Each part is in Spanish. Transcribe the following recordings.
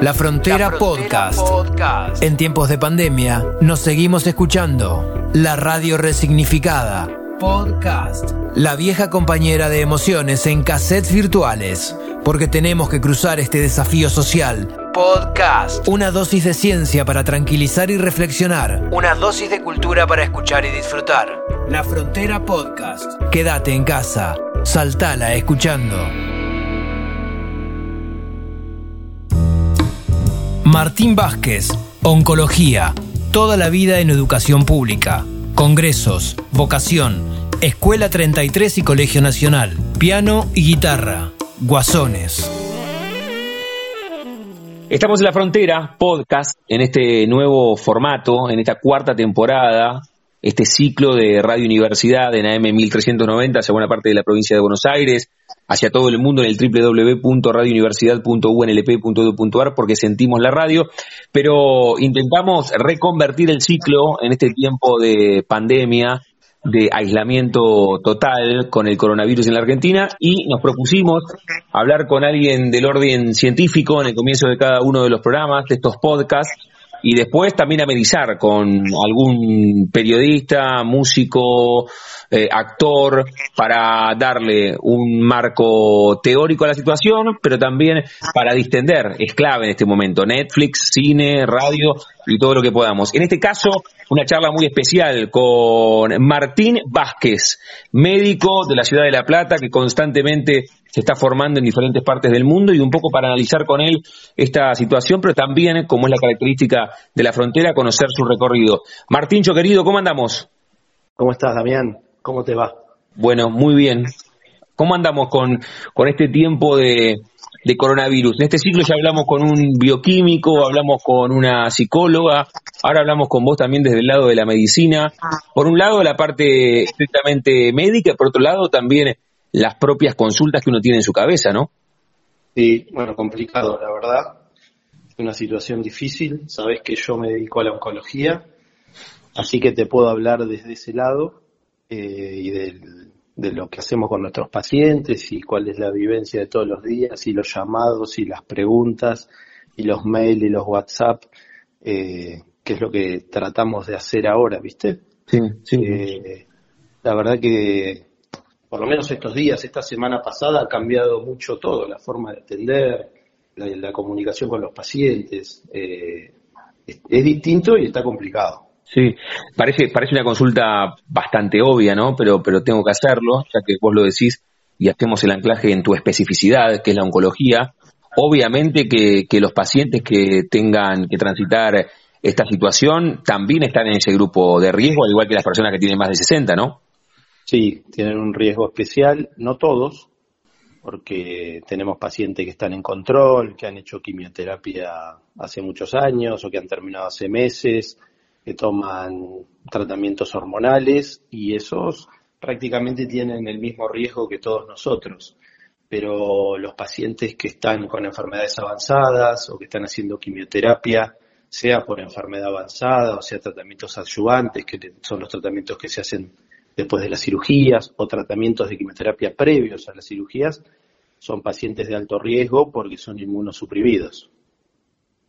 La Frontera, Podcast. En tiempos de pandemia, nos seguimos escuchando. La radio resignificada. Podcast. La vieja compañera de emociones en cassettes virtuales. Porque tenemos que cruzar este desafío social. Podcast. Una dosis de ciencia para tranquilizar y reflexionar. Una dosis de cultura para escuchar y disfrutar. La Frontera Podcast. Quédate en casa. Saltala escuchando. Martín Vázquez, Oncología, toda la vida en educación pública, Congresos, Vocación, Escuela 33 y Colegio Nacional, Piano y Guitarra, Guasones. Estamos en la frontera, podcast, en este nuevo formato, en esta cuarta temporada, este ciclo de Radio Universidad en AM 1390 hacia buena parte de la provincia de Buenos Aires, hacia todo el mundo en el www.radiouniversidad.unlp.edu.ar porque sentimos la radio, pero intentamos reconvertir el ciclo en este tiempo de pandemia, de aislamiento total con el coronavirus en la Argentina y nos propusimos hablar con alguien del orden científico en el comienzo de cada uno de los programas, de estos podcasts, y después también amenizar con algún periodista, músico, eh, actor, para darle un marco teórico a la situación, pero también para distender, es clave en este momento, Netflix, cine, radio y todo lo que podamos. En este caso, una charla muy especial con Martín Vázquez, médico de la ciudad de La Plata, que constantemente se está formando en diferentes partes del mundo y un poco para analizar con él esta situación, pero también, como es la característica de la frontera, conocer su recorrido. Martíncho, querido, ¿cómo andamos? ¿Cómo estás, Damián? ¿Cómo te va? Bueno, muy bien. ¿Cómo andamos con, con este tiempo de, de coronavirus? En este ciclo ya hablamos con un bioquímico, hablamos con una psicóloga, ahora hablamos con vos también desde el lado de la medicina. Por un lado, la parte estrictamente médica, por otro lado, también las propias consultas que uno tiene en su cabeza, ¿no? Sí, bueno, complicado, la verdad. Es una situación difícil. Sabes que yo me dedico a la oncología, así que te puedo hablar desde ese lado eh, y de lo que hacemos con nuestros pacientes y cuál es la vivencia de todos los días y los llamados y las preguntas y los mails y los WhatsApp, eh, que es lo que tratamos de hacer ahora, ¿viste? Sí, sí. Eh, la verdad que por lo menos estos días, esta semana pasada, ha cambiado mucho todo, la forma de atender, la, comunicación con los pacientes. es, es, distinto y está complicado. Sí, parece, parece una consulta bastante obvia, ¿no? Pero, pero tengo que hacerlo, ya que vos lo decís y hacemos el anclaje en tu especificidad, que es la oncología. Obviamente que, que los pacientes que tengan que transitar esta situación también están en ese grupo de riesgo, al igual que las personas que tienen más de 60, ¿no? Sí, tienen un riesgo especial, no todos, porque tenemos pacientes que están en control, que han hecho quimioterapia hace muchos años o que han terminado hace meses, que toman tratamientos hormonales y esos prácticamente tienen el mismo riesgo que todos nosotros. Pero los pacientes que están con enfermedades avanzadas o que están haciendo quimioterapia, sea por enfermedad avanzada o sea tratamientos adyuvantes, que son los tratamientos que se hacen después de las cirugías o tratamientos de quimioterapia previos a las cirugías, son pacientes de alto riesgo porque son inmunosuprimidos.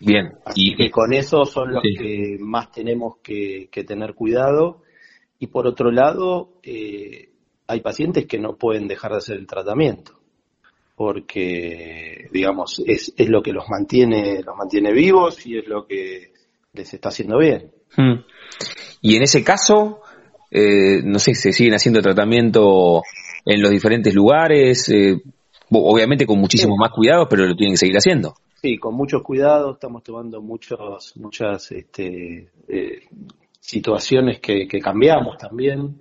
Bien. y que con eso son los que más tenemos que, tener cuidado. Y por otro lado, eh, hay pacientes que no pueden dejar de hacer el tratamiento porque, digamos, es, es lo que los mantiene, los mantiene vivos y es lo que les está haciendo bien. Hmm. Y en ese caso, eh, no sé, se siguen haciendo tratamiento en los diferentes lugares, eh, obviamente con muchísimos más cuidados, pero lo tienen que seguir haciendo. Sí, con muchos cuidados, estamos tomando muchos, muchas este, eh, situaciones que, cambiamos también.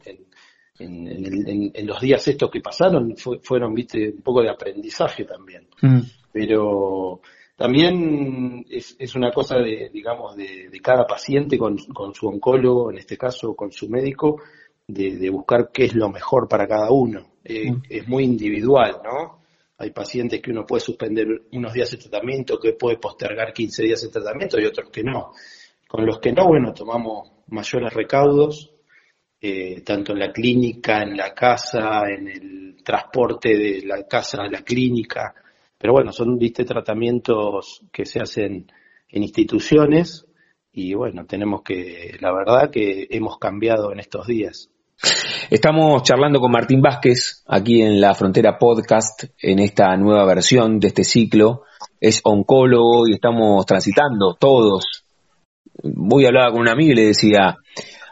En, los días estos que pasaron fueron, viste, un poco de aprendizaje también. Mm. Pero también es, una cosa de, digamos, de, cada paciente con, su oncólogo, en este caso con su médico, de, buscar qué es lo mejor para cada uno. Eh, mm. Es muy individual, ¿no? Hay pacientes que uno puede suspender unos días de tratamiento, que puede postergar 15 días de tratamiento y otros que no. Con los que no, bueno, tomamos mayores recaudos, eh, tanto en la clínica, en la casa, en el transporte de la casa a la clínica, pero bueno, son, viste, tratamientos que se hacen en instituciones y bueno, tenemos que, la verdad que hemos cambiado en estos días. Estamos charlando con Martín Vázquez aquí en la Frontera Podcast en esta nueva versión de este ciclo. Es oncólogo y estamos transitando todos. Voy a hablar con un amigo y le decía,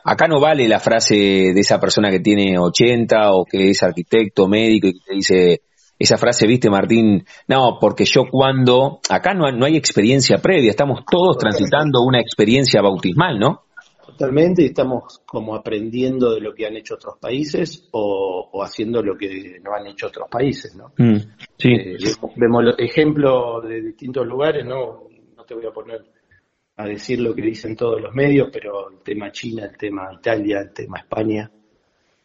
acá no vale la frase de esa persona que tiene 80 o que es arquitecto, médico y que dice, esa frase, viste, Martín, no, porque yo cuando, acá no, no hay experiencia previa, estamos todos transitando una experiencia bautismal, ¿no? Totalmente, estamos como aprendiendo de lo que han hecho otros países o, haciendo lo que no han hecho otros países, ¿no? Mm, sí. Eh, vemos los ejemplos de distintos lugares, ¿no? No te voy a poner a decir lo que dicen todos los medios, pero el tema China, el tema Italia, el tema España,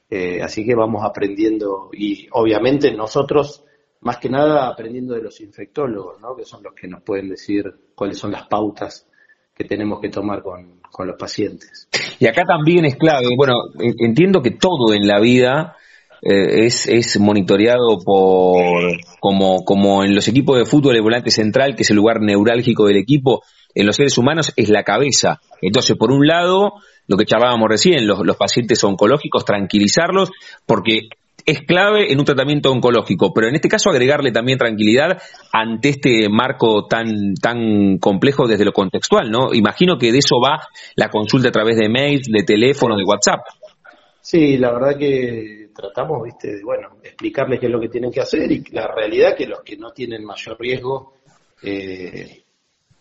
eh, así que vamos aprendiendo y obviamente nosotros, más que nada, aprendiendo de los infectólogos, ¿no? que son los que nos pueden decir cuáles son las pautas que tenemos que tomar con, los pacientes. Y acá también es clave, bueno, entiendo que todo en la vida eh, es, es monitoreado por, como, como en los equipos de fútbol, el volante central, que es el lugar neurálgico del equipo, en los seres humanos es la cabeza. Entonces, por un lado, lo que charlábamos recién, los, pacientes oncológicos, tranquilizarlos, porque es clave en un tratamiento oncológico, pero en este caso agregarle también tranquilidad ante este marco tan, tan complejo desde lo contextual, ¿no? Imagino que de eso va la consulta a través de mails, de teléfono, de WhatsApp. Sí, la verdad que tratamos, viste, de, bueno, explicarles qué es lo que tienen que hacer y la realidad que los que no tienen mayor riesgo eh,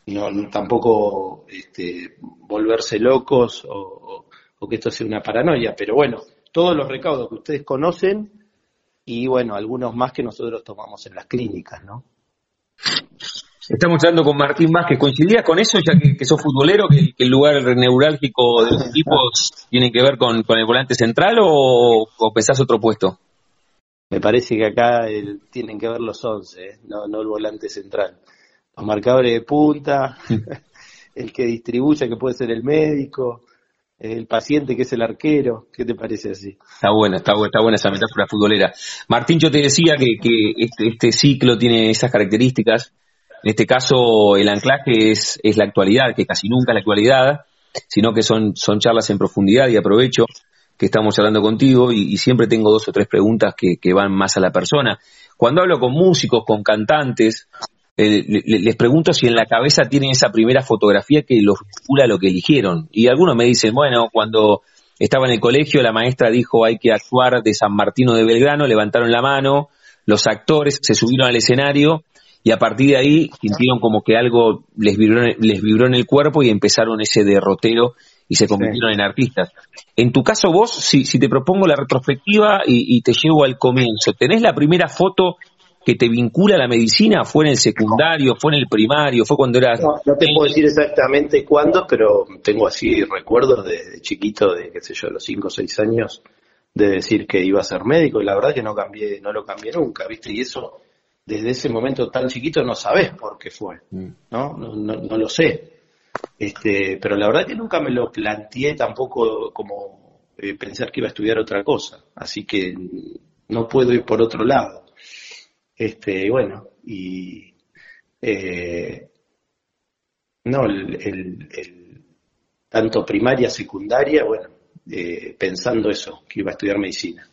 no, tampoco este, volverse locos o, que esto sea una paranoia, pero bueno, todos los recaudos que ustedes conocen y bueno, algunos más que nosotros tomamos en las clínicas, ¿no? Estamos hablando con Martín Vázquez. ¿Coincidías con eso, ya que, sos futbolero, que, el lugar neurálgico de los equipos tiene que ver con, el volante central o, o, pensás otro puesto? Me parece que acá tienen que ver los 11, ¿eh? no, no el volante central los marcadores de punta, el que distribuye, que puede ser el médico, el paciente que es el arquero. ¿Qué te parece así? Está buena, está, está buena esa metáfora futbolera. Martín, yo te decía que, este, este, ciclo tiene esas características. En este caso, el anclaje es, es la actualidad, que casi nunca es la actualidad, sino que son, son charlas en profundidad y aprovecho que estamos hablando contigo y, siempre tengo dos o tres preguntas que, que, van más a la persona. Cuando hablo con músicos, con cantantes, eh, les pregunto si en la cabeza tienen esa primera fotografía que los vincula a lo que eligieron. Y algunos me dicen, bueno, cuando estaba en el colegio la maestra dijo hay que actuar de San Martino de Belgrano, levantaron la mano, los actores se subieron al escenario y a partir de ahí sintieron como que algo les vibró, les vibró en el cuerpo y empezaron ese derrotero y se convirtieron en artistas. En tu caso vos, si, si te propongo la retrospectiva y, y, te llevo al comienzo, ¿tenés la primera foto que te vincula a la medicina? ¿Fue en el secundario? ¿Fue en el primario? ¿Fue cuando eras.? No, no te puedo decir exactamente cuándo, pero tengo así recuerdos de, chiquito, de qué sé yo, los 5 o 6 años, de decir que iba a ser médico y la verdad que no cambié, no lo cambié nunca, ¿viste? Y eso, desde ese momento tan chiquito, no sabes por qué fue, mm. ¿no? No, no, lo sé. Este, pero la verdad que nunca me lo planteé tampoco como eh, pensar que iba a estudiar otra cosa. Así que no puedo ir por otro lado. Este, bueno, y eh, no, el, tanto primaria, secundaria, bueno, eh, pensando eso, que iba a estudiar medicina.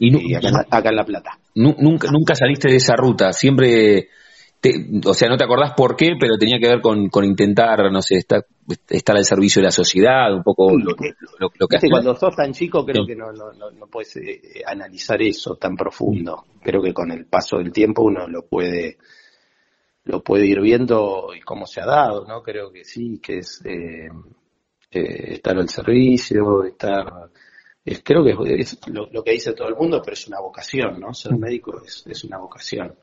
Y, acá, en La Plata. Nunca, nunca saliste de esa ruta, siempre, o sea, no te acordás por qué, pero tenía que ver con, con intentar, no sé, estar, estar al servicio de la sociedad, un poco lo, que Cuando sos tan chico creo que no, no, no, puedes eh, analizar eso tan profundo. Creo que con el paso del tiempo uno lo puede lo puede ir viendo y cómo se ha dado, ¿no? Creo que sí, que es eh, eh, estar al servicio, estar... Es, creo que es lo, que dice todo el mundo, pero es una vocación, ¿no? Ser médico es, es una vocación.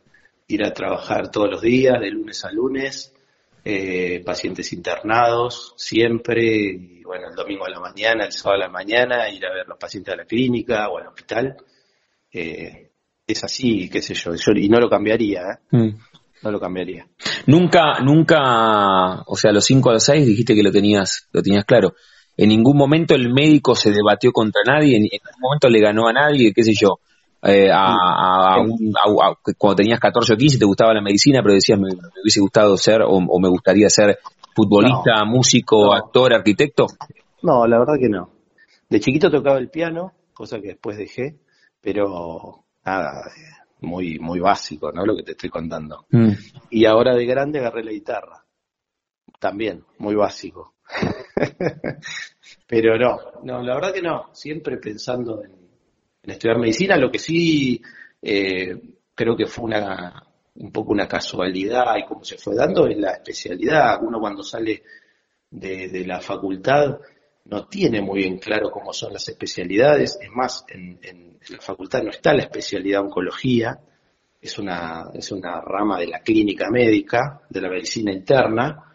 Ir a trabajar todos los días, de lunes a lunes, eh, pacientes internados siempre, y bueno, el domingo a la mañana, el sábado a la mañana, ir a ver los pacientes a la clínica o al hospital. Eh, es así, qué sé yo, y no lo cambiaría, ¿eh? mm. No lo cambiaría. Nunca, nunca, o sea, a los 5 a los 6 dijiste que lo tenías, lo tenías claro. En ningún momento el médico se debatió contra nadie, en ningún momento le ganó a nadie, qué sé yo. Eh, a, cuando tenías 14 o 15 te gustaba la medicina, pero decías, me, hubiese gustado ser o, me gustaría ser futbolista, músico, actor, arquitecto? No, la verdad que no. De chiquito tocaba el piano, cosa que después dejé, pero nada, muy, muy básico, ¿no? Lo que te estoy contando. Mm. Y ahora de grande agarré la guitarra. También, muy básico. pero no, no, la verdad que no. Siempre pensando en, estudiar medicina, lo que sí eh, creo que fue una, un poco una casualidad y cómo se fue dando es la especialidad. Uno cuando sale de, la facultad no tiene muy bien claro cómo son las especialidades. Es más, en, la facultad no está la especialidad oncología, es una, es una rama de la clínica médica, de la medicina interna.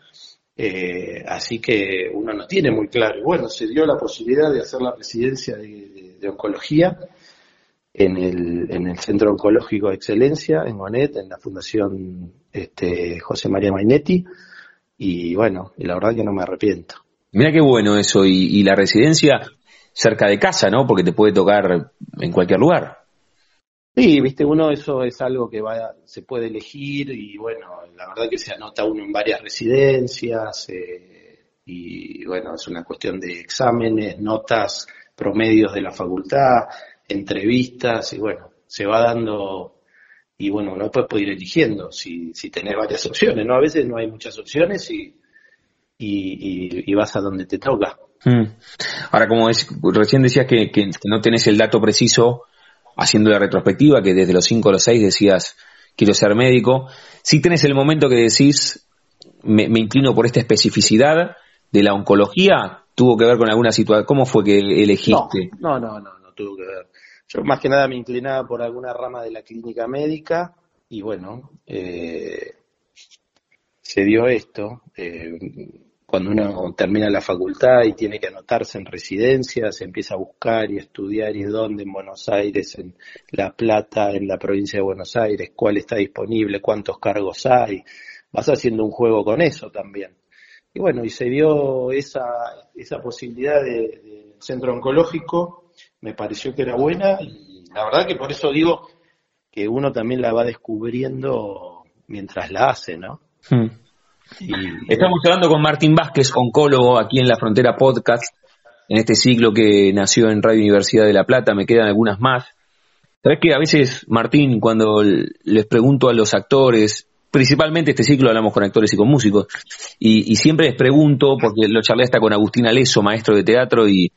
Eh, así que uno no tiene muy claro. Y bueno, se dio la posibilidad de hacer la residencia de oncología en el, en el Centro Oncológico de Excelencia, en Gonet, en la Fundación este, José María Mainetti, y bueno, y la verdad que no me arrepiento. Mira qué bueno eso, y, la residencia cerca de casa, ¿no? Porque te puede tocar en cualquier lugar. Sí, viste, uno eso es algo que va, se puede elegir y bueno, la verdad que se anota uno en varias residencias eh, y bueno, es una cuestión de exámenes, notas, promedios de la facultad, entrevistas y bueno, se va dando y bueno, uno después puede ir eligiendo si, si tenés varias opciones, ¿no? A veces no hay muchas opciones y, y, vas a donde te toca. Mm. Ahora, como es, recién decías que, que, no tenés el dato preciso haciendo la retrospectiva, que desde los 5 a los 6 decías quiero ser médico, si tenés el momento que decís me inclino por esta especificidad de la oncología, tuvo que ver con alguna situación, ¿cómo fue que elegiste? no, no, no, no tuvo que ver. Yo más que nada me inclinaba por alguna rama de la clínica médica y bueno, eh, se dio esto. Eh, cuando uno termina la facultad y tiene que anotarse en residencia, se empieza a buscar y estudiar y dónde en Buenos Aires, en La Plata, en la provincia de Buenos Aires, cuál está disponible, cuántos cargos hay. Vas haciendo un juego con eso también. Y bueno, y se dio esa, esa posibilidad del centro oncológico me pareció que era buena y la verdad que por eso digo que uno también la va descubriendo mientras la hace, ¿no? Hmm. Estamos hablando con Martín Vázquez, oncólogo aquí en La Frontera Podcast, en este ciclo que nació en Radio Universidad de La Plata, me quedan algunas más. Sabes que a veces, Martín, cuando les pregunto a los actores, principalmente este ciclo hablamos con actores y con músicos, y, siempre les pregunto, porque lo charlé hasta con Agustín Aleso, maestro de teatro, y,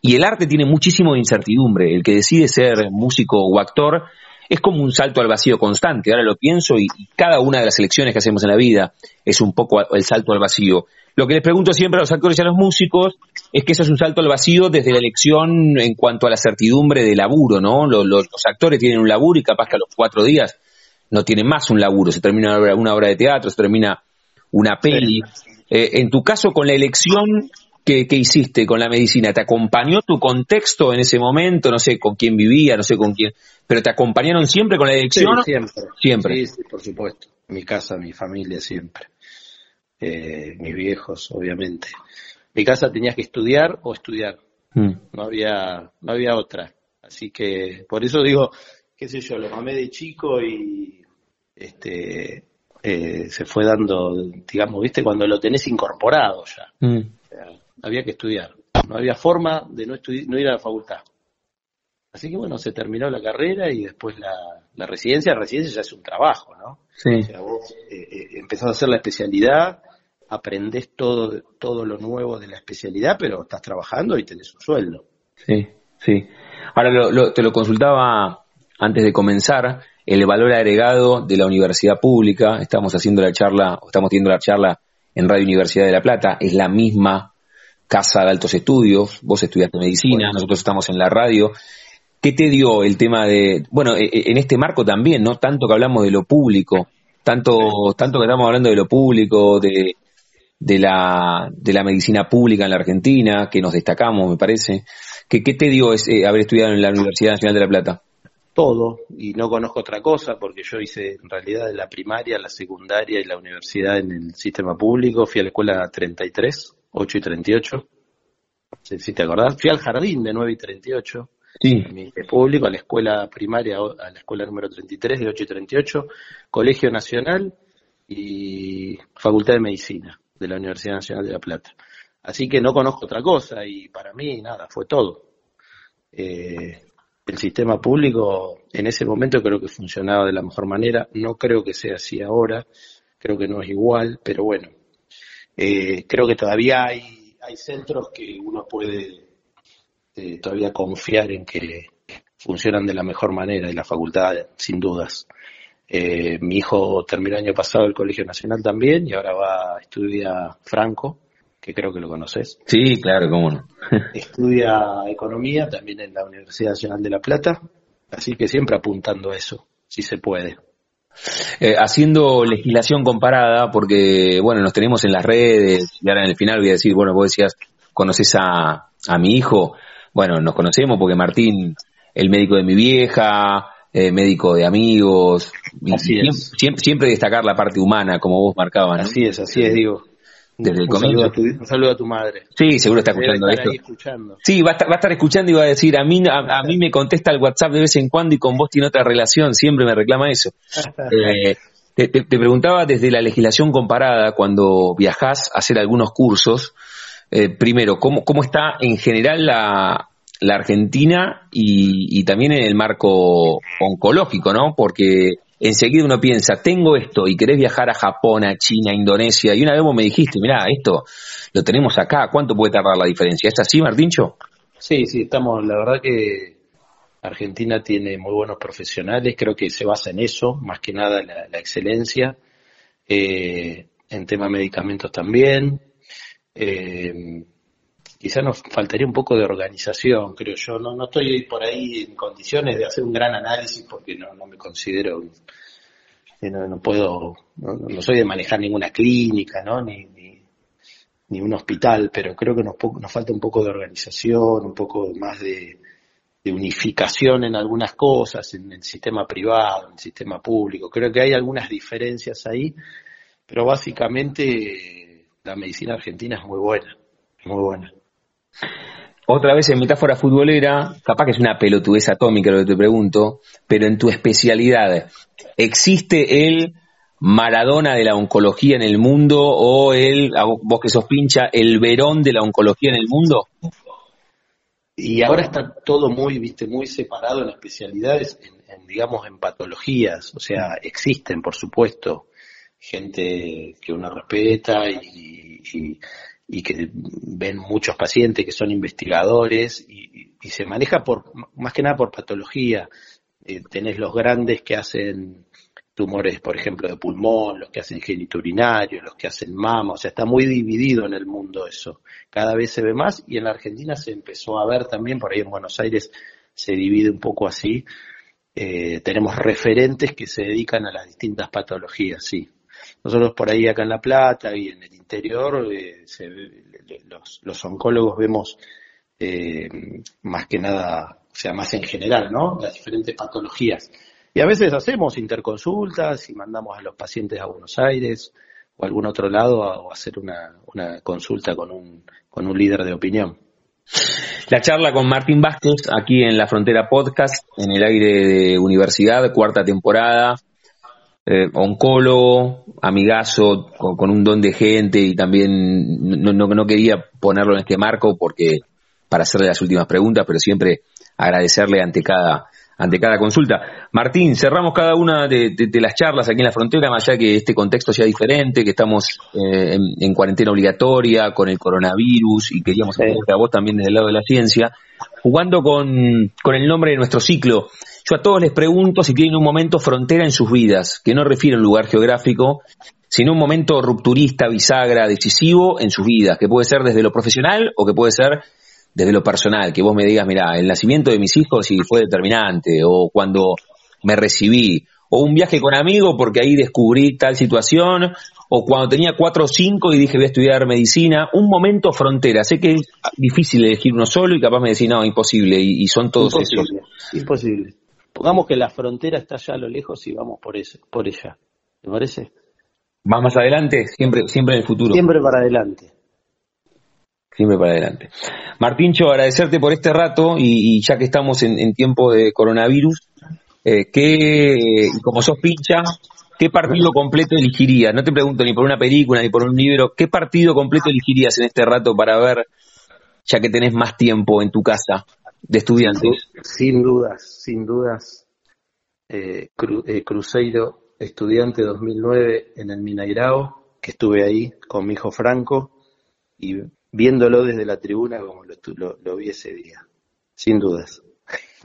y el arte tiene muchísimo de incertidumbre. El que decide ser músico o actor es como un salto al vacío constante. Ahora lo pienso y, cada una de las elecciones que hacemos en la vida es un poco el salto al vacío. Lo que les pregunto siempre a los actores y a los músicos es que eso es un salto al vacío desde la elección en cuanto a la certidumbre de laburo, ¿no? Los, actores tienen un laburo y capaz que a los cuatro días no tienen más un laburo. Se termina una obra de teatro, se termina una peli. Eh, en tu caso, con la elección, ¿Qué, hiciste con la medicina? ¿Te acompañó tu contexto en ese momento? No sé con quién vivía, no sé con quién, pero ¿te acompañaron siempre con la elección? siempre. Siempre. Sí, por supuesto. Mi casa, mi familia, siempre. Eh, mis viejos, obviamente. Mi casa tenías que estudiar o estudiar. Mm. No había, no había otra. Así que, por eso digo, qué sé yo, lo mamé de chico y este eh, se fue dando, digamos, viste, cuando lo tenés incorporado ya. Mm había que estudiar. No había forma de no, no ir a la facultad. Así que bueno, se terminó la carrera y después la, la residencia. La residencia ya es un trabajo, ¿no? Sí. O sea, vos eh, eh, empezás a hacer la especialidad, aprendés todo, todo lo nuevo de la especialidad, pero estás trabajando y tenés un sueldo. Sí, sí. Ahora te lo consultaba antes de comenzar, el valor agregado de la universidad pública. Estamos haciendo la charla, estamos teniendo la charla en Radio Universidad de La Plata, es la misma casa de altos estudios, vos estudiaste medicina, nosotros estamos en la radio. ¿Qué te dio el tema de, bueno, e, e, en este marco también, ¿no? Tanto que hablamos de lo público, tanto, tanto que estamos hablando de lo público, de, de, la, de la medicina pública en la Argentina, que nos destacamos, me parece. ¿Qué, qué te dio ese, haber estudiado en la Universidad Nacional de La Plata? Todo, y no conozco otra cosa, porque yo hice en realidad la primaria, la secundaria y la universidad en el sistema público, fui a la escuela 33, 8 y 38. Si, si te acordás, fui al jardín de 9 y 38. Sí. público, a la escuela primaria, a la escuela número 33 de 8 y 38, Colegio Nacional y Facultad de Medicina de la Universidad Nacional de La Plata. Así que no conozco otra cosa y para mí nada, fue todo. Eh, el sistema público en ese momento creo que funcionaba de la mejor manera, no creo que sea así ahora, creo que no es igual, pero bueno, eh, creo que todavía hay, hay centros que uno puede eh, todavía confiar en que funcionan de la mejor manera y la facultad sin dudas. Eh, mi hijo terminó el año pasado el Colegio Nacional también y ahora va a estudiar Franco, que creo que lo conoces. Sí, claro, cómo no. Estudia economía también en la Universidad Nacional de La Plata, así que siempre apuntando a eso, si se puede. Eh, haciendo legislación comparada, porque, bueno, nos tenemos en las redes, y ahora en el final voy a decir, bueno, vos decías, conoces a, a mi hijo, bueno, nos conocemos porque Martín, el médico de mi vieja, eh, médico de amigos, siempre, destacar la parte humana, como vos marcabas. Así es, así es, digo. Desde un, saludo a tu, un saludo a tu madre. Sí, seguro está escuchando esto. Sí, va a, estar, va a estar escuchando y va a decir, a mí, a, mí me contesta el WhatsApp de vez en cuando y con vos tiene otra relación, siempre me reclama eso. Eh, te, te, preguntaba desde la legislación comparada, cuando viajás a hacer algunos cursos, eh, primero, ¿cómo, ¿cómo está en general la, la Argentina y, también en el marco oncológico, ¿no? Porque enseguida uno piensa, tengo esto y querés viajar a Japón, a China, a Indonesia, y una vez vos me dijiste, mirá, esto lo tenemos acá, ¿cuánto puede tardar la diferencia? ¿Es así, Martincho? Sí, sí, estamos, la verdad que Argentina tiene muy buenos profesionales, creo que se basa en eso, más que nada la, excelencia, eh, en tema de medicamentos también. Eh, quizá nos faltaría un poco de organización, creo yo. No, no estoy por ahí en condiciones de hacer un gran análisis porque no, no me considero, no, puedo, no, soy de manejar ninguna clínica, ¿no? Ni, ni, un hospital, pero creo que nos, nos falta un poco de organización, un poco más de unificación en algunas cosas, en el sistema privado, en el sistema público. Creo que hay algunas diferencias ahí, pero básicamente la medicina argentina es muy buena, muy buena. Otra vez en metáfora futbolera, capaz que es una pelotudez atómica lo que te pregunto, pero en tu especialidad, ¿existe el Maradona de la oncología en el mundo o el, vos que sos pincha, el Verón de la oncología en el mundo? Y ahora está todo muy, viste, muy separado en especialidades, en, digamos, en patologías. O sea, existen, por supuesto, gente que uno respeta y, y que ven muchos pacientes que son investigadores y, se maneja por más que nada por patología. Eh, tenés los grandes que hacen tumores, por ejemplo, de pulmón, los que hacen genitourinario, los que hacen mama, o sea, está muy dividido en el mundo eso. Cada vez se ve más y en la Argentina se empezó a ver también, por ahí en Buenos Aires se divide un poco así. Eh, tenemos referentes que se dedican a las distintas patologías, sí. Nosotros por ahí acá en La Plata y en el interior, eh, los, oncólogos vemos eh, más que nada, o sea, más en general, ¿no? Las diferentes patologías. Y a veces hacemos interconsultas y mandamos a los pacientes a Buenos Aires o a algún otro lado a, hacer una, una consulta con un, con un líder de opinión. La charla con Martín Vázquez aquí en La Frontera Podcast, en el aire de Universidad, cuarta temporada eh, oncólogo, amigazo, con, un don de gente y también no, no, no, quería ponerlo en este marco porque para hacerle las últimas preguntas, pero siempre agradecerle ante cada ante cada consulta. Martín, cerramos cada una de, las charlas aquí en la frontera, más allá que este contexto sea diferente, que estamos eh, en, cuarentena obligatoria con el coronavirus y queríamos hacer a vos también desde el lado de la ciencia, jugando con, con el nombre de nuestro ciclo, yo a todos les pregunto si tienen un momento frontera en sus vidas, que no refiere a un lugar geográfico, sino un momento rupturista, bisagra, decisivo en sus vidas, que puede ser desde lo profesional o que puede ser desde lo personal, que vos me digas, mira, el nacimiento de mis hijos sí fue determinante, o cuando me recibí, o un viaje con amigos porque ahí descubrí tal situación, o cuando tenía cuatro o cinco y dije voy a estudiar medicina, un momento frontera. Sé que es difícil elegir uno solo y capaz me decís, no, imposible, y, son todos imposible, Imposible. Pongamos que la frontera está allá a lo lejos y vamos por, ese, por ella. ¿Te parece? ¿Más más adelante? Siempre, siempre en el futuro. Siempre para adelante. siempre para adelante. Martíncho, agradecerte por este rato y, ya que estamos en, tiempo de coronavirus, eh, que como sos pincha, ¿qué partido completo elegirías? No te pregunto ni por una película ni por un libro, ¿qué partido completo elegirías en este rato para ver, ya que tenés más tiempo en tu casa de estudiantes? Sin dudas, sin dudas. Eh, eh, Cruzeiro, estudiante 2009 en el Minairao, que estuve ahí con mi hijo Franco y viéndolo desde la tribuna como lo, vi ese día, sin dudas.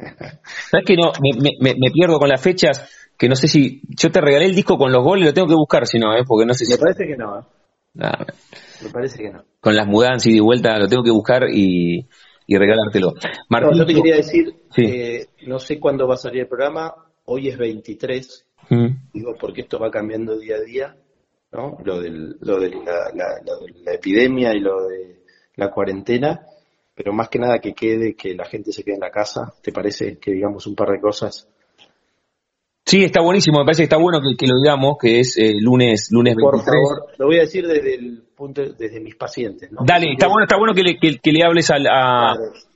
¿Sabes que no? Me, pierdo con las fechas, que no sé si. Yo te regalé el disco con los goles, lo tengo que buscar si no, ¿eh? porque no sé si. Me parece que no. ¿eh? me parece que no. Con las mudanzas y de vuelta lo tengo que buscar y, y regalártelo. Martín, yo te quería decir, no sé cuándo va a salir el programa, hoy es 23, mm. digo porque esto va cambiando día a día, ¿no? Lo, del, lo, de la, la epidemia y lo de la cuarentena, pero más que nada que quede, que la gente se quede en la casa. ¿Te parece que digamos un par de cosas? Sí, está buenísimo, me parece que está bueno que, lo digamos, que es eh, lunes lunes 23. Por favor, lo voy a decir desde el punto desde mis pacientes. Dale, está bueno, está bueno que le, que, le hables a,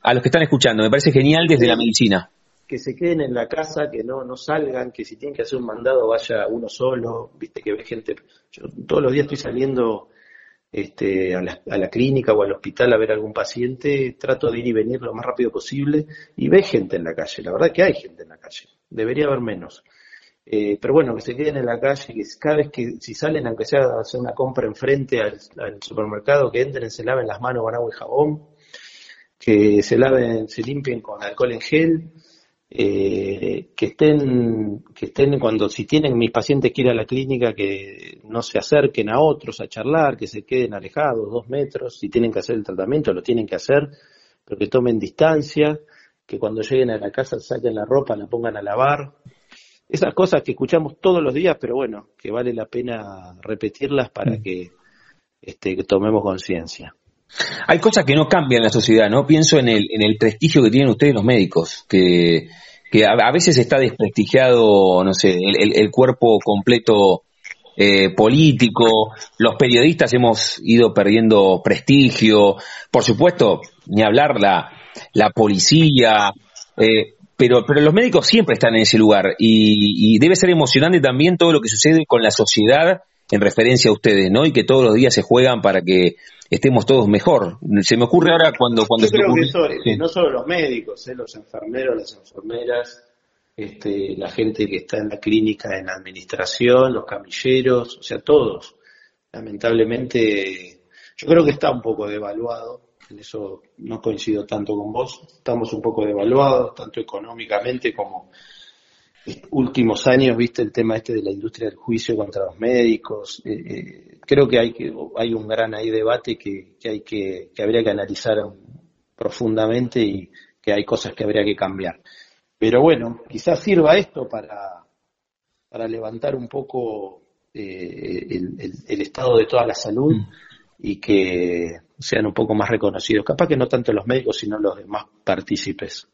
a, los que están escuchando, me parece genial desde la medicina. Que se queden en la casa, que no, no salgan, que si tienen que hacer un mandado vaya uno solo, viste que ve gente, yo todos los días estoy saliendo este, a, la, a, la, clínica o al hospital a ver algún paciente, trato de ir y venir lo más rápido posible y ve gente en la calle. La verdad que hay gente en la calle, debería haber menos. Eh, pero bueno, que se queden en la calle, que cada vez que si salen, aunque sea a hacer una compra enfrente al, al supermercado, que entren, se laven las manos con agua y jabón, que se laven, se limpien con alcohol en gel, eh, que estén, que estén cuando si tienen mis pacientes que ir a la clínica, que no se acerquen a otros a charlar, que se queden alejados dos metros, si tienen que hacer el tratamiento lo tienen que hacer, pero que tomen distancia, que cuando lleguen a la casa saquen la ropa, la pongan a lavar. Esas cosas que escuchamos todos los días, pero bueno, que vale la pena repetirlas para mm. que, este, que tomemos conciencia. Hay cosas que no cambian en la sociedad, ¿no? Pienso en el, en el prestigio que tienen ustedes los médicos, que, que a, veces está desprestigiado, no sé, el, cuerpo completo eh, político, los periodistas hemos ido perdiendo prestigio, por supuesto, ni hablar la, la policía, eh, pero, pero los médicos siempre están en ese lugar y, y debe ser emocionante también todo lo que sucede con la sociedad en referencia a ustedes, ¿no? Y que todos los días se juegan para que estemos todos mejor. Se me ocurre ahora cuando... cuando Yo creo que no solo los médicos, ¿eh? los enfermeros, las enfermeras, este, la gente que está en la clínica, en la administración, los camilleros, o sea, todos. Lamentablemente, yo creo que está un poco devaluado, en eso no coincido tanto con vos, estamos un poco devaluados, tanto económicamente como últimos años, viste el tema este de la industria del juicio contra los médicos. Eh, eh, creo que hay que hay un gran ahí debate que, hay que, que habría que analizar profundamente y que hay cosas que habría que cambiar. Pero bueno, quizás sirva esto para, para levantar un poco eh, el, estado de toda la salud mm. Y que sean un poco más reconocidos. Capaz que no tanto los médicos, sino los demás partícipes.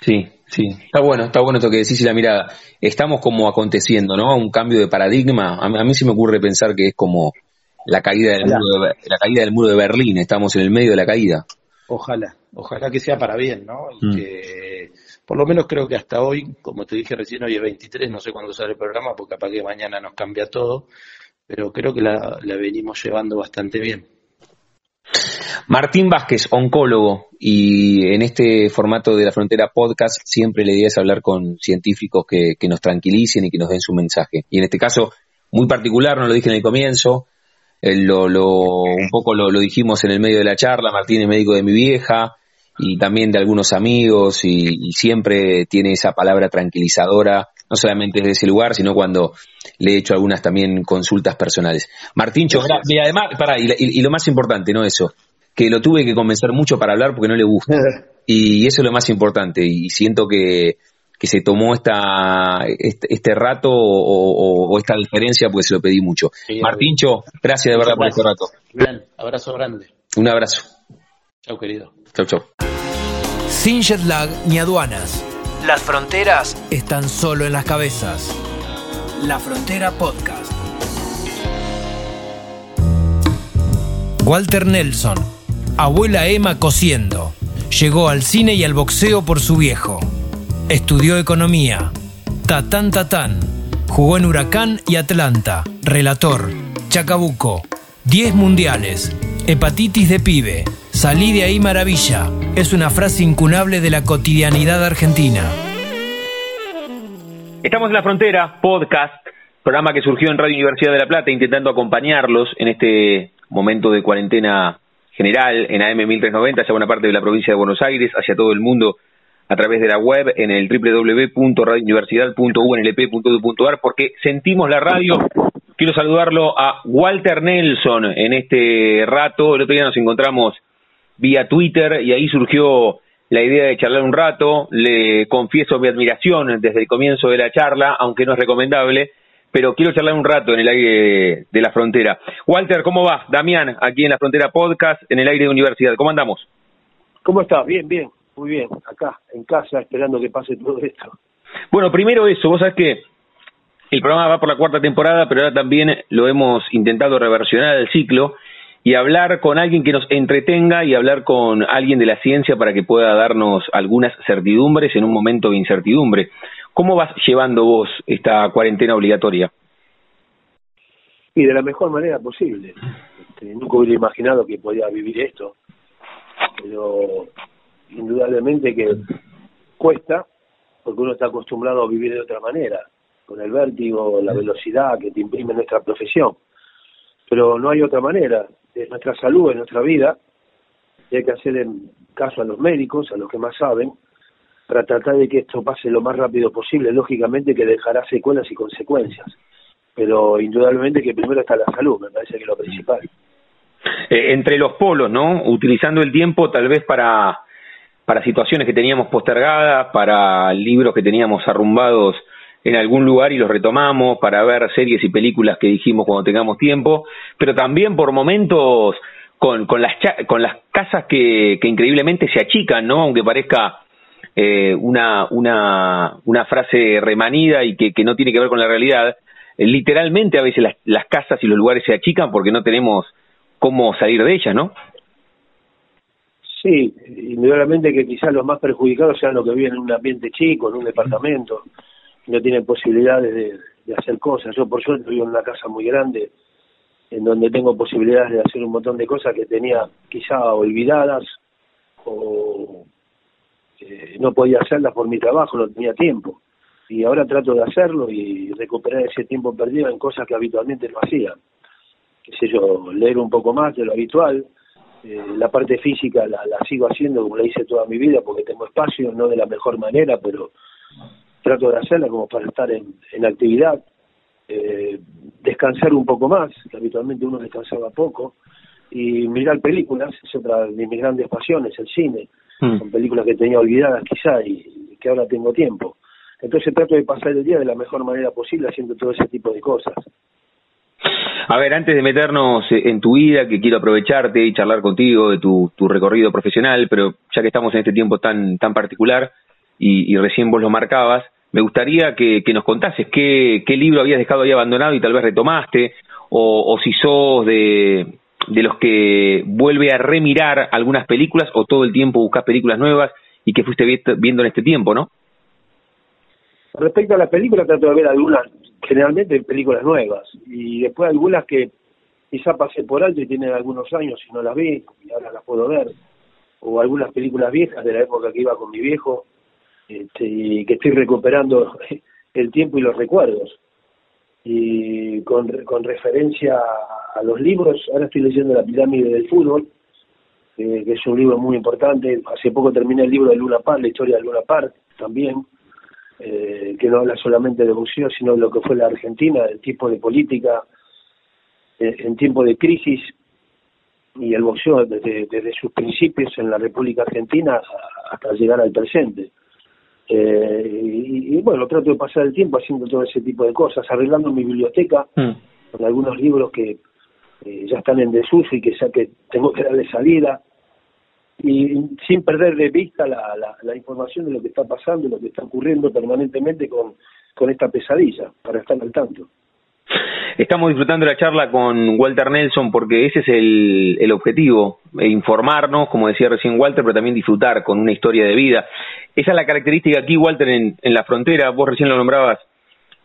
Sí, sí, está bueno, está bueno esto que decís y la mirada. Estamos como aconteciendo, ¿no? Un cambio de paradigma. A mí, sí me ocurre pensar que es como la caída del muro de, la caída del muro de Berlín. Estamos en el medio de la caída. Ojalá, ojalá que sea para bien, ¿no? Y mm. que por lo menos creo que hasta hoy, como te dije recién, hoy es 23, no sé cuándo sale el programa, porque capaz que mañana nos cambia todo, pero creo que la venimos llevando bastante bien. Martín Vázquez, oncólogo, y en este formato de la frontera podcast siempre la idea es hablar con científicos que, nos tranquilicen y que nos den su mensaje. Y en este caso, muy particular, no lo dije en el comienzo, eh, lo, un poco lo, dijimos en el medio de la charla, Martín es médico de mi vieja y también de algunos amigos y, siempre tiene esa palabra tranquilizadora, no solamente desde ese lugar, sino cuando le he hecho algunas también consultas personales. Martín y además, para, y, lo más importante, ¿no? Eso, que lo tuve que convencer mucho para hablar porque no le gusta. y eso es lo más importante. Y siento que, que se tomó esta, este, rato o, esta diferencia porque se lo pedí mucho. Martíncho, gracias de verdad por este rato. Bien, abrazo grande. Un abrazo. Chao, querido. Chau, chau. Sin jet lag ni aduanas. Las fronteras están solo en las cabezas. La Frontera Podcast. Walter Nelson Abuela Emma cosiendo. Llegó al cine y al boxeo por su viejo. Estudió economía. Tatán Tatán. Jugó en Huracán y Atlanta. Relator. Chacabuco. 10 mundiales. Hepatitis de pibe. Salí de ahí maravilla. Es una frase incunable de la cotidianidad argentina. Estamos en la frontera, podcast, programa que surgió en Radio Universidad de La Plata, intentando acompañarlos en este momento de cuarentena general en AM 1390 hacia buena parte de la provincia de Buenos Aires, hacia todo el mundo a través de la web en el www.radiouniversidad.unlp.edu.ar porque sentimos la radio. Quiero saludarlo a Walter Nelson en este rato. El otro día nos encontramos vía Twitter y ahí surgió la idea de charlar un rato. Le confieso mi admiración desde el comienzo de la charla, aunque no es recomendable pero quiero charlar un rato en el aire de, la frontera. Walter, ¿cómo va? Damián, aquí en la frontera podcast, en el aire de universidad. ¿Cómo andamos? ¿Cómo estás? Bien, bien, muy bien. Acá, en casa, esperando que pase todo esto. Bueno, primero eso, vos sabés que el programa va por la cuarta temporada, pero ahora también lo hemos intentado reversionar el ciclo y hablar con alguien que nos entretenga y hablar con alguien de la ciencia para que pueda darnos algunas certidumbres en un momento de incertidumbre. ¿Cómo vas llevando vos esta cuarentena obligatoria? Y de la mejor manera posible. Este, nunca hubiera imaginado que podía vivir esto, pero indudablemente que cuesta, porque uno está acostumbrado a vivir de otra manera, con el vértigo, la velocidad que te imprime nuestra profesión. Pero no hay otra manera, es nuestra salud, es nuestra vida, y hay que hacer caso a los médicos, a los que más saben, para tratar de que esto pase lo más rápido posible, lógicamente que dejará secuelas y consecuencias, pero indudablemente que primero está la salud, me parece que es lo principal. Eh, entre los polos, ¿no? Utilizando el tiempo tal vez para, para situaciones que teníamos postergadas, para libros que teníamos arrumbados en algún lugar y los retomamos, para ver series y películas que dijimos cuando tengamos tiempo, pero también por momentos con, con, las, con las casas que, que increíblemente se achican, ¿no? Aunque parezca eh, una, una, una frase remanida y que, que no tiene que ver con la realidad, eh, literalmente a veces las, casas y los lugares se achican porque no tenemos cómo salir de ellas, ¿no? Sí, indudablemente que quizás los más perjudicados sean los que viven en un ambiente chico, en un departamento, no tienen posibilidades de, hacer cosas. Yo por suerte vivo en una casa muy grande, en donde tengo posibilidades de hacer un montón de cosas que tenía quizá olvidadas o, eh, no podía hacerlas por mi trabajo, no tenía tiempo. Y ahora trato de hacerlo y recuperar ese tiempo perdido en cosas que habitualmente no hacía. Qué sé yo, leer un poco más de lo habitual. Eh, la parte física la, la sigo haciendo como la hice toda mi vida porque tengo espacio, no de la mejor manera, pero trato de hacerla como para estar en, en actividad. Eh, descansar un poco más, que habitualmente uno descansaba poco, y mirar películas, es otra de mis grandes pasiones, el cine. Mm. Son películas que tenía olvidadas quizá y, que ahora tengo tiempo. Entonces trato de pasar el día de la mejor manera posible haciendo todo ese tipo de cosas. A ver, antes de meternos en tu vida, que quiero aprovecharte y charlar contigo de tu, tu recorrido profesional, pero ya que estamos en este tiempo tan, tan particular y, y recién vos lo marcabas, me gustaría que, nos contases qué, qué libro habías dejado ahí abandonado y tal vez retomaste, o, o si sos de, de los que vuelve a remirar algunas películas o todo el tiempo buscas películas nuevas y que fuiste viendo en este tiempo, ¿no? Respecto a las películas, trato de ver algunas, generalmente películas nuevas, y después algunas que quizá pasé por alto y tienen algunos años y no las vi, y ahora las puedo ver, o algunas películas viejas de la época que iba con mi viejo, este, y que estoy recuperando el tiempo y los recuerdos y con, con referencia a los libros, ahora estoy leyendo La pirámide del fútbol, que es un libro muy importante. Hace poco terminé el libro de Luna Park, la historia de Luna Park también, eh, que no habla solamente de boxeo, sino de lo que fue la Argentina, del tipo de política eh, en tiempo de crisis y el boxeo desde sus principios en la República Argentina hasta llegar al presente. Eh, y, bueno, trato de pasar el tiempo haciendo todo ese tipo de cosas, arreglando mi biblioteca mm. con algunos libros que eh, ya están en desuso y que ya que tengo que darle salida y sin perder de vista la, la, información de lo que está pasando, lo que está ocurriendo permanentemente con, con esta pesadilla, para estar al tanto. Estamos disfrutando la charla con Walter Nelson porque ese es el, el objetivo e informarnos, como decía recién Walter, pero también disfrutar con una historia de vida. Esa es la característica aquí, Walter, en, la frontera. Vos recién lo nombrabas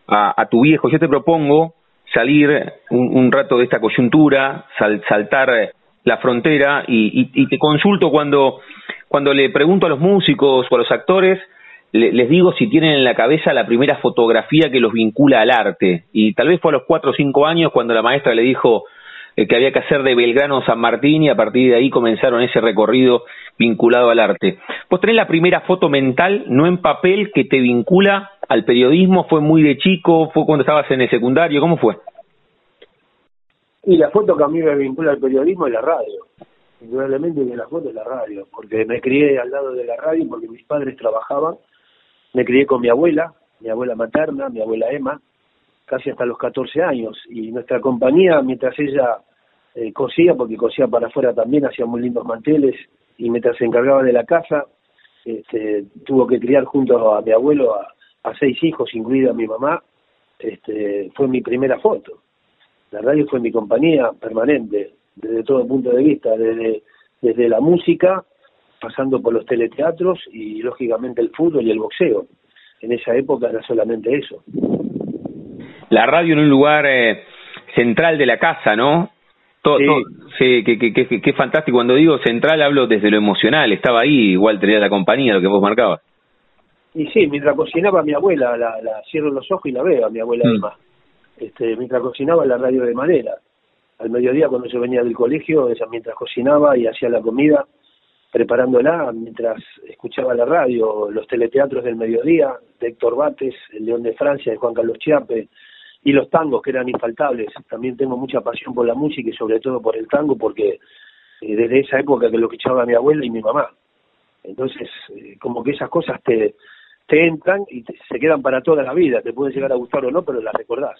a, tu viejo. Yo te propongo salir un, rato de esta coyuntura, saltar la frontera y, te consulto cuando, cuando le pregunto a los músicos o a los actores, les digo si tienen en la cabeza la primera fotografía que los vincula al arte. Y tal vez fue a los cuatro o cinco años cuando la maestra le dijo que había que hacer de Belgrano a San Martín y a partir de ahí comenzaron ese recorrido vinculado al arte. Vos tenés la primera foto mental, no en papel, que te vincula al periodismo, fue muy de chico, fue cuando estabas en el secundario, ¿cómo fue? Y la foto que a mí me vincula al periodismo es la radio. Indudablemente que la foto es la radio, porque me crié al lado de la radio, porque mis padres trabajaban. Me crié con mi abuela, mi abuela materna, mi abuela Emma, casi hasta los 14 años. Y nuestra compañía, mientras ella eh, cosía, porque cosía para afuera también, hacía muy lindos manteles, y mientras se encargaba de la casa, este, tuvo que criar junto a mi abuelo a, seis hijos, incluida mi mamá. Este, fue mi primera foto la radio fue mi compañía permanente, desde todo punto de vista, desde, desde la música, pasando por los teleteatros y lógicamente el fútbol y el boxeo. En esa época era solamente eso. La radio en un lugar eh, central de la casa, ¿no? Todo, sí, sí que, que, que, fantástico. Cuando digo central hablo desde lo emocional. Estaba ahí, igual tenía la compañía, lo que vos marcabas. Y sí, mientras cocinaba mi abuela, la, la cierro los ojos y la veo a mi abuela mm este, mientras cocinaba la radio de madera. Al mediodía cuando yo venía del colegio, ella mientras cocinaba y hacía la comida, preparándola, mientras escuchaba la radio, los teleteatros del mediodía, de Héctor Bates, El León de Francia, de Juan Carlos Chiape, y los tangos que eran infaltables. También tengo mucha pasión por la música y sobre todo por el tango, porque eh, desde esa época que lo escuchaba mi abuela y mi mamá. Entonces, eh, como que esas cosas te, te entran y se quedan para toda la vida. Te pueden llegar a gustar o no, pero las recordás.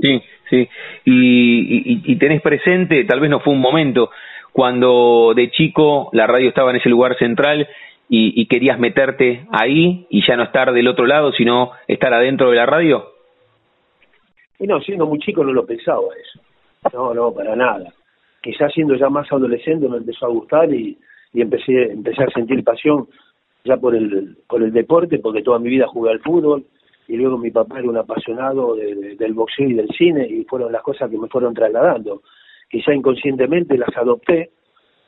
Sí, sí. Y, y, tenés presente, tal vez no fue un momento, cuando de chico la radio estaba en ese lugar central y, y querías meterte ahí y ya no estar del otro lado, sino estar adentro de la radio. Y no, siendo muy chico no lo pensaba eso. No, no, para nada. Quizás siendo ya más adolescente me empezó a gustar y, y empecé, empecé a sentir pasión ya por el, por el deporte, porque toda mi vida jugué al fútbol, y luego mi papá era un apasionado del boxeo y del cine, y fueron las cosas que me fueron trasladando. Quizá inconscientemente las adopté,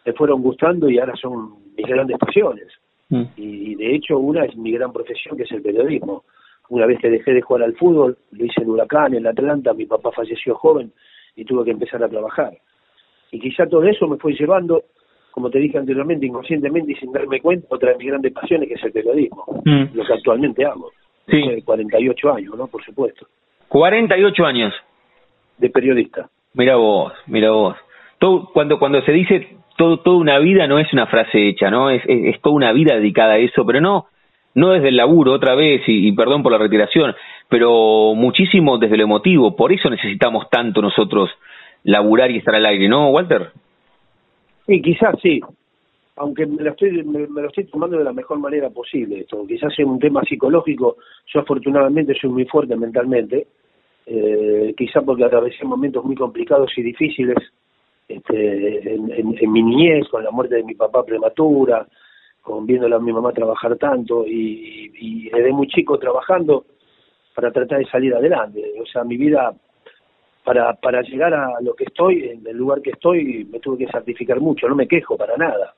me fueron gustando y ahora son mis grandes pasiones. Mm. Y de hecho una es mi gran profesión, que es el periodismo. Una vez que dejé de jugar al fútbol, lo hice en Huracán, en Atlanta, mi papá falleció joven y tuve que empezar a trabajar. Y quizá todo eso me fue llevando como te dije anteriormente, inconscientemente y sin darme cuenta, otra de mis grandes pasiones que es el periodismo, mm. lo que actualmente hago. Sí. De 48 años, ¿no? Por supuesto. 48 años. De periodista. Mira vos, mira vos. Todo, cuando, cuando se dice todo, toda una vida no es una frase hecha, ¿no? Es, es, toda una vida dedicada a eso, pero no, no desde el laburo otra vez, y, perdón por la retiración, pero muchísimo desde lo emotivo. Por eso necesitamos tanto nosotros laburar y estar al aire, ¿no, Walter? Sí, quizás sí, aunque me lo, estoy, me, lo estoy tomando de la mejor manera posible esto. Quizás sea un tema psicológico, yo afortunadamente soy muy fuerte mentalmente, eh, quizás porque atravesé momentos muy complicados y difíciles este, en, mi niñez, con la muerte de mi papá prematura, con viéndola a mi mamá trabajar tanto y, y desde muy chico trabajando para tratar de salir adelante. O sea, mi vida para, para llegar a lo que estoy, en el lugar que estoy, me tuve que sacrificar mucho, no me quejo para nada,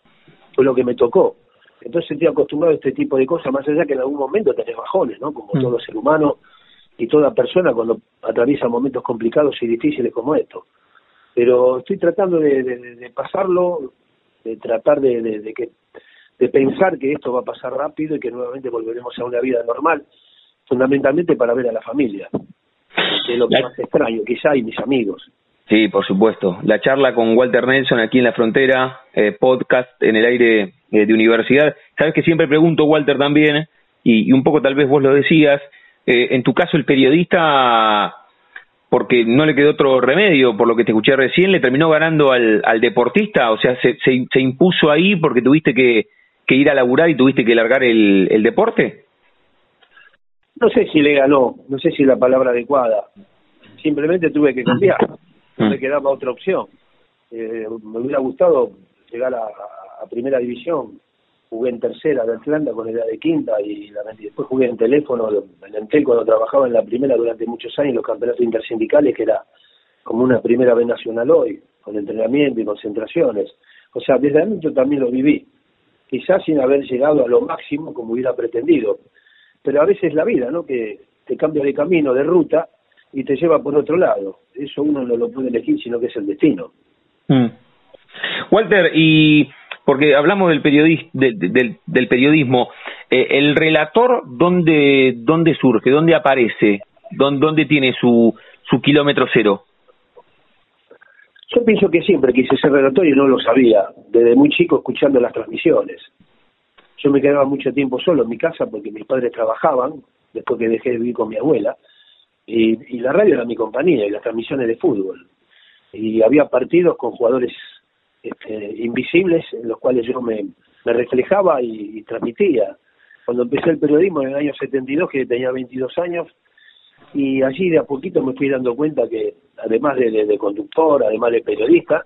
fue lo que me tocó. Entonces estoy acostumbrado a este tipo de cosas, más allá que en algún momento tenés bajones, ¿no? Como mm. todo ser humano y toda persona cuando atraviesa momentos complicados y difíciles como esto. Pero estoy tratando de, de, pasarlo, de tratar de, de, que, de pensar que esto va a pasar rápido y que nuevamente volveremos a una vida normal, fundamentalmente para ver a la familia que es lo que más extraño, quizá, y mis amigos. Sí, por supuesto. La charla con Walter Nelson aquí en la frontera, eh, podcast en el aire eh, de universidad. Sabes que siempre pregunto, Walter, también, y, un poco tal vez vos lo decías, eh, en tu caso el periodista, porque no le quedó otro remedio, por lo que te escuché recién, le terminó ganando al, al deportista, o sea, se, se, impuso ahí porque tuviste que, que, ir a laburar y tuviste que largar el, el deporte no sé si le ganó, no sé si es la palabra adecuada. Simplemente tuve que cambiar, no me quedaba otra opción. Eh, me hubiera gustado llegar a, primera división. Jugué en tercera de Atlanta con edad de quinta y, después jugué en teléfono en Entel cuando trabajaba en la primera durante muchos años, los campeonatos intersindicales, que era como una primera vez nacional hoy, con entrenamiento y concentraciones. O sea, desde adentro también lo viví, quizás sin haber llegado a lo máximo como hubiera pretendido. Pero a veces la vida, ¿no? Que te cambia de camino, de ruta, y te lleva por otro lado. Eso uno no lo puede elegir, sino que es el destino. Mm. Walter, y porque hablamos del, del, periodismo, eh, ¿el relator dónde, dónde surge, dónde aparece, dónde, dónde tiene su, su kilómetro cero? Yo pienso que siempre quise ser relator y no lo sabía, desde muy chico escuchando las transmisiones. Yo me quedaba mucho tiempo solo en mi casa porque mis padres trabajaban, después que dejé de vivir con mi abuela, y, la radio era mi compañía y las transmisiones de fútbol. Y había partidos con jugadores este, invisibles en los cuales yo me, reflejaba y, transmitía. Cuando empecé el periodismo en el año 72, que tenía 22 años, y allí de a poquito me fui dando cuenta que además de, conductor, además de periodista,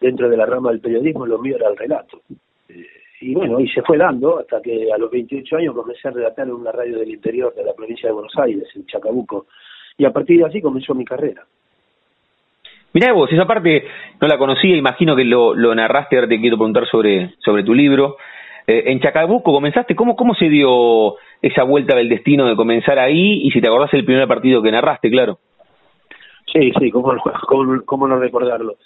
dentro de la rama del periodismo lo mío era el relato. Eh, y bueno, y se fue dando hasta que a los 28 años comencé a relatar en una radio del interior de la provincia de Buenos Aires, en Chacabuco, y a partir de allí comenzó mi carrera. Mirá vos, esa parte no la conocía, imagino que lo, lo narraste, ahora te quiero preguntar sobre, sobre tu libro. Eh, en Chacabuco comenzaste, ¿cómo, ¿cómo se dio esa vuelta del destino de comenzar ahí? Y si te acordás el primer partido que narraste, claro. Sí, sí, cómo, cómo, no recordarlo.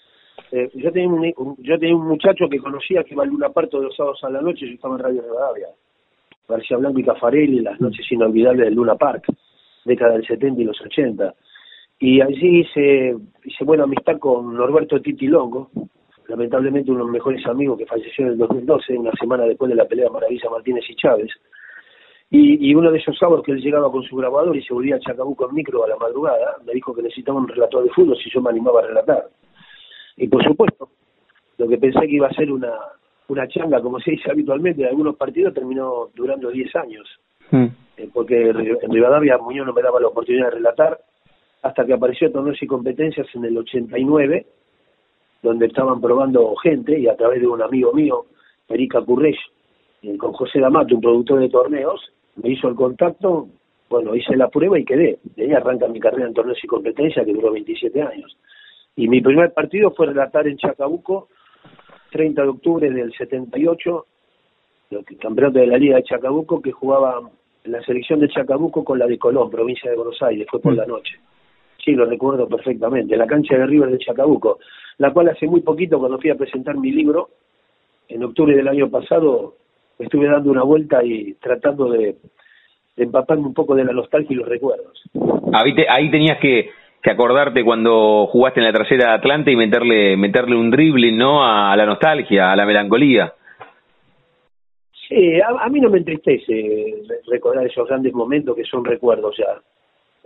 Eh, yo, tenía un, yo tenía un muchacho que conocía que iba a Luna Parto de los sábados a la noche, yo estaba en Radio Rivadavia, García Blanco y Cafarelli, las noches inolvidables del Luna Park, década del 70 y los 80. Y allí hice, hice buena amistad con Norberto Titi Longo, lamentablemente uno de los mejores amigos que falleció en el 2012, una semana después de la pelea Maravilla Martínez y Chávez. Y, y, uno de esos sábados que él llegaba con su grabador y se volvía a Chacabuco en micro a la madrugada, me dijo que necesitaba un relator de fútbol si yo me animaba a relatar. Y por supuesto, lo que pensé que iba a ser una, una changa, como se dice habitualmente, en algunos partidos terminó durando 10 años. Mm. Eh, porque en Rivadavia Muñoz no me daba la oportunidad de relatar, hasta que apareció Torneos y Competencias en el 89, donde estaban probando gente, y a través de un amigo mío, Erika Currech, eh, con José D'Amato, un productor de torneos, me hizo el contacto, bueno, hice la prueba y quedé. De ahí arranca mi carrera en Torneos y Competencias, que duró 27 años. Y mi primer partido fue relatar en Chacabuco, 30 de octubre del 78, el campeonato de la Liga de Chacabuco, que jugaba la selección de Chacabuco con la de Colón, provincia de Buenos Aires, fue por mm. la noche. Sí, lo recuerdo perfectamente, la cancha de River de Chacabuco, la cual hace muy poquito, cuando fui a presentar mi libro, en octubre del año pasado, estuve dando una vuelta y tratando de, empaparme un poco de la nostalgia y los recuerdos. Ahí, ahí tenías que que acordarte cuando jugaste en la trasera de Atlanta y meterle meterle un dribbling, ¿no? A, la nostalgia, a la melancolía. Sí, a, mí no me entristece recordar esos grandes momentos que son recuerdos ya.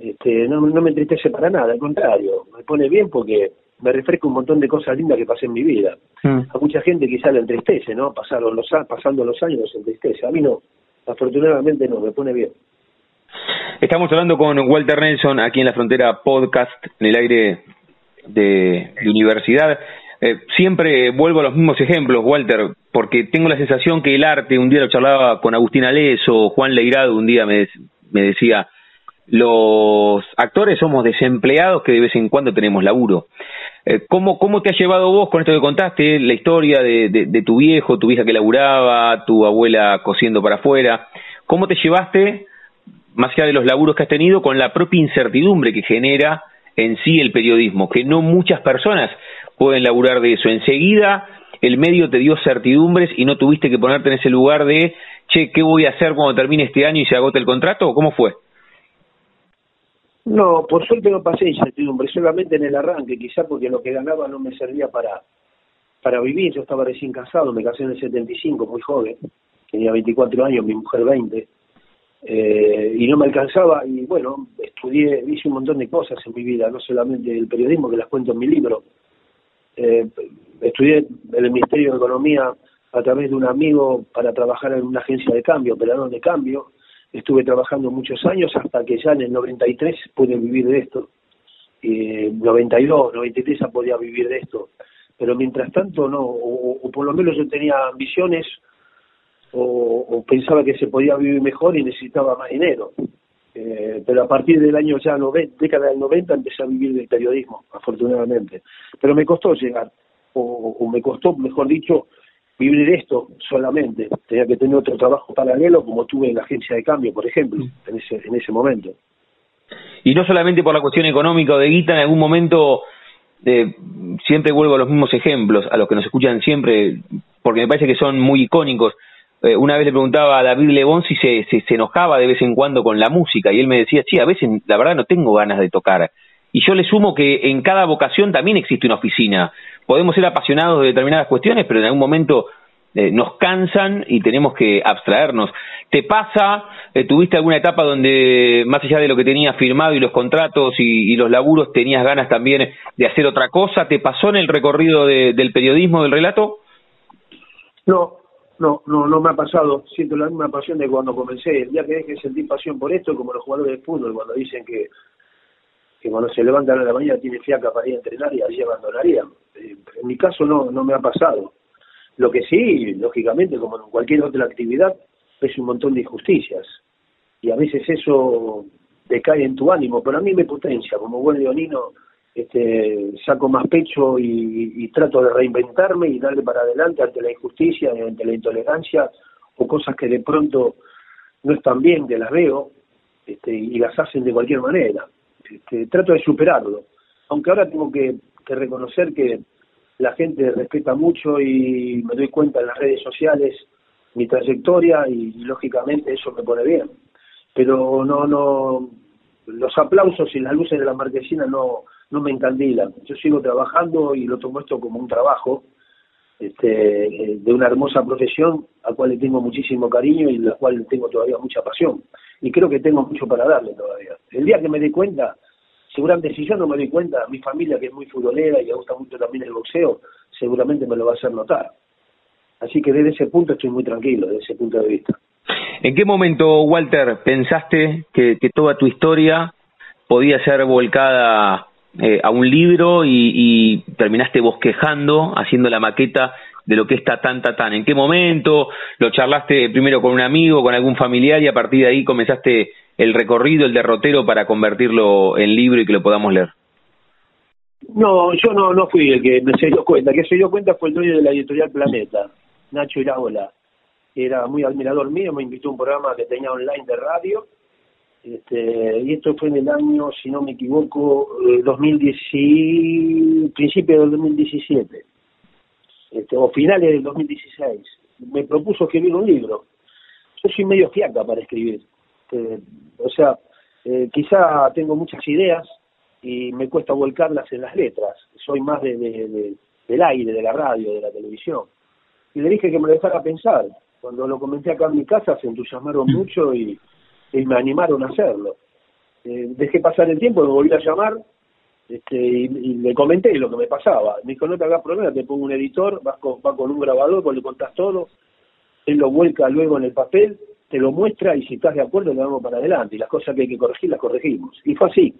Este, no, no me entristece para nada, al contrario, me pone bien porque me refresca un montón de cosas lindas que pasé en mi vida. Mm. A mucha gente quizá le entristece, ¿no? Pasaron los, pasando los años se entristece. A mí no, afortunadamente no, me pone bien. Estamos hablando con Walter Nelson aquí en la frontera podcast, en el aire de, universidad. Eh, siempre vuelvo a los mismos ejemplos, Walter, porque tengo la sensación que el arte, un día lo charlaba con Agustín Alés o Juan Leirado, un día me, decía, los actores somos desempleados que de vez en cuando tenemos laburo. Eh, ¿cómo, ¿Cómo te ha llevado vos con esto que contaste, la historia de, de tu viejo, tu vieja que laburaba, tu abuela cosiendo para afuera? ¿Cómo te llevaste más allá de los laburos que has tenido, con la propia incertidumbre que genera en sí el periodismo, que no muchas personas pueden laburar de eso. Enseguida el medio te dio certidumbres y no tuviste que ponerte en ese lugar de, che, ¿qué voy a hacer cuando termine este año y se agote el contrato? ¿Cómo fue? No, por suerte no pasé incertidumbre, solamente en el arranque, quizá porque lo que ganaba no me servía para, para vivir. Yo estaba recién casado, me casé en el 75, muy joven, tenía 24 años, mi mujer 20 eh, y no me alcanzaba y bueno, estudié, hice un montón de cosas en mi vida, no solamente el periodismo que las cuento en mi libro. Eh, estudié el Ministerio de Economía a través de un amigo para trabajar en una agencia de cambio, operador de cambio. Estuve trabajando muchos años hasta que ya en el 93 pude vivir de esto. Eh, 92, 93 ya podía vivir de esto. pero mientras tanto no, o, por lo menos yo tenía ambiciones o, pensaba que se podía vivir mejor y necesitaba más dinero. Eh, pero a partir del año ya 90, década del 90 empecé a vivir del periodismo, afortunadamente. Pero me costó llegar, o, o me costó, mejor dicho, vivir de esto solamente. Tenía que tener otro trabajo paralelo como tuve en la agencia de cambio, por ejemplo, en ese, en ese momento. Y no solamente por la cuestión económica o de guita, en algún momento eh, siempre vuelvo a los mismos ejemplos, a los que nos escuchan siempre, porque me parece que son muy icónicos. Eh, una vez le preguntaba a David Lebón si se, se, se, enojaba de vez en cuando con la música y él me decía, sí, a veces la verdad no tengo ganas de tocar. Y yo le sumo que en cada vocación también existe una oficina podemos ser apasionados de determinadas cuestiones, pero en algún momento eh, nos cansan y tenemos que abstraernos. ¿Te pasa, eh, tuviste alguna etapa donde más allá de lo que tenías firmado y los contratos y, los laburos, tenías ganas también de hacer otra cosa? ¿Te pasó en el recorrido del periodismo, del relato? No, no, no, no me ha pasado. Siento la misma pasión de cuando comencé. El día que dejé de sentir pasión por esto, como los jugadores de fútbol, cuando dicen que, que cuando se levantan a la mañana tiene fiaca para ir a entrenar y allí abandonarían en mi caso no, no me ha pasado. Lo que sí, lógicamente, como en cualquier otra actividad, es un montón de injusticias. Y a veces eso decae en tu ánimo, pero a mí me potencia. Como buen leonino, este, saco más pecho y, trato de reinventarme y darle para adelante ante la injusticia, ante la intolerancia o cosas que de pronto no están bien, que las veo este, y las hacen de cualquier manera. Este, trato de superarlo. Aunque ahora tengo que reconocer que la gente respeta mucho y me doy cuenta en las redes sociales mi trayectoria y, lógicamente eso me pone bien. Pero no, no, los aplausos y las luces de la marquesina no, no me encandilan. Yo sigo trabajando y lo tomo esto como un trabajo este, de una hermosa profesión a la cual le tengo muchísimo cariño y la cual tengo todavía mucha pasión. Y creo que tengo mucho para darle todavía. El día que me dé cuenta seguramente si yo no me doy cuenta, mi familia que es muy futbolera y le gusta mucho también el boxeo, seguramente me lo va a hacer notar. Así que desde ese punto estoy muy tranquilo, desde ese punto de vista. ¿En qué momento, Walter, pensaste que, toda tu historia podía ser volcada eh, a un libro y, y, terminaste bosquejando, haciendo la maqueta de lo que está tan, tan? ¿En qué momento lo charlaste primero con un amigo, con algún familiar y a partir de ahí comenzaste el recorrido, el derrotero para convertirlo en libro y que lo podamos leer? No, yo no, no fui el que me se dio cuenta. El que se dio cuenta fue el dueño de la editorial Planeta, Nacho Iraola. Era muy admirador mío, me invitó a un programa que tenía online de radio. Este, y esto fue en el año, si no me equivoco, 2010, eh, principio del 2017, este, o finales del 2016. Me propuso escribir un libro. Yo soy medio fiaca para escribir. Este, o sea, eh, quizá tengo muchas ideas y me cuesta volcarlas en las letras. Soy más de, del aire, de la radio, de la televisión. Y le dije que me lo dejara pensar. Cuando lo comenté acá en mi casa se entusiasmaron mm. mucho y, me animaron a hacerlo. Eh, dejé pasar el tiempo, me volví a llamar este, y, le comenté lo que me pasaba. Me dijo, no te hagas problema, te pongo un editor, vas con, vas con un grabador, vos le contás todo, él lo vuelca luego en el papel te lo muestra y si estás de acuerdo le damos para adelante y las cosas que hay que corregir las corregimos. Y fue así.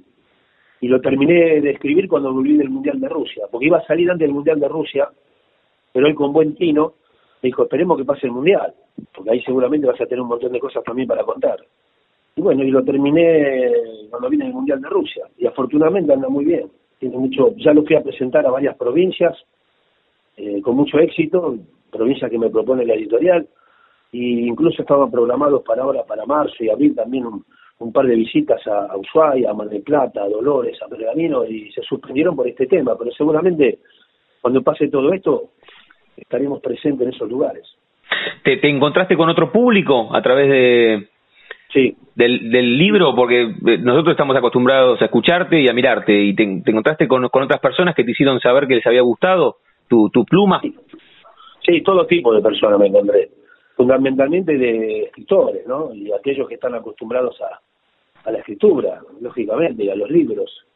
Y lo terminé de escribir cuando volví del Mundial de Rusia, porque iba a salir antes del Mundial de Rusia, pero él con buen tino me dijo, esperemos que pase el Mundial, porque ahí seguramente vas a tener un montón de cosas también para contar. Y bueno, y lo terminé cuando vine del Mundial de Rusia, y afortunadamente anda muy bien. Tiene mucho, ya lo fui a presentar a varias provincias, eh, con mucho éxito, provincias que me propone la editorial, y incluso estaban programados para ahora, para marzo y abril también un, par de visitas a, Ushuaia, a Mar del Plata, a Dolores, a Pergamino y se suspendieron por este tema, pero seguramente cuando pase todo esto estaremos presentes en esos lugares. ¿Te, te encontraste con otro público a través de, sí. del, del libro? Porque eh, nosotros estamos acostumbrados a escucharte y a mirarte, y te, encontraste con, con otras personas que te hicieron saber que les había gustado tu, tu pluma. Sí, todo tipo de personas me encontré fundamentalmente de escritores, ¿no? Y aquellos que están acostumbrados a, a la escritura, lógicamente, y a los libros.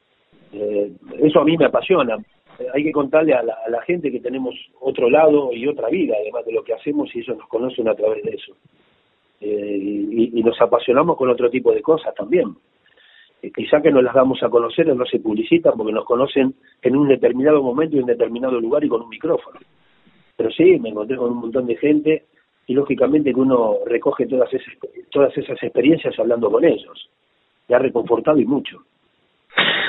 Eh, eso a mí me apasiona. hay que contarle a la, gente que tenemos otro lado y otra vida, además de lo que hacemos, y ellos nos conocen a través de eso. Eh, y, nos apasionamos con otro tipo de cosas también. quizá que nos las damos a conocer o no se publicitan porque nos conocen en un determinado momento y en determinado lugar y con un micrófono. Pero sí, me encontré con un montón de gente y lógicamente que uno recoge todas esas, todas esas experiencias hablando con ellos. Me ha reconfortado y mucho.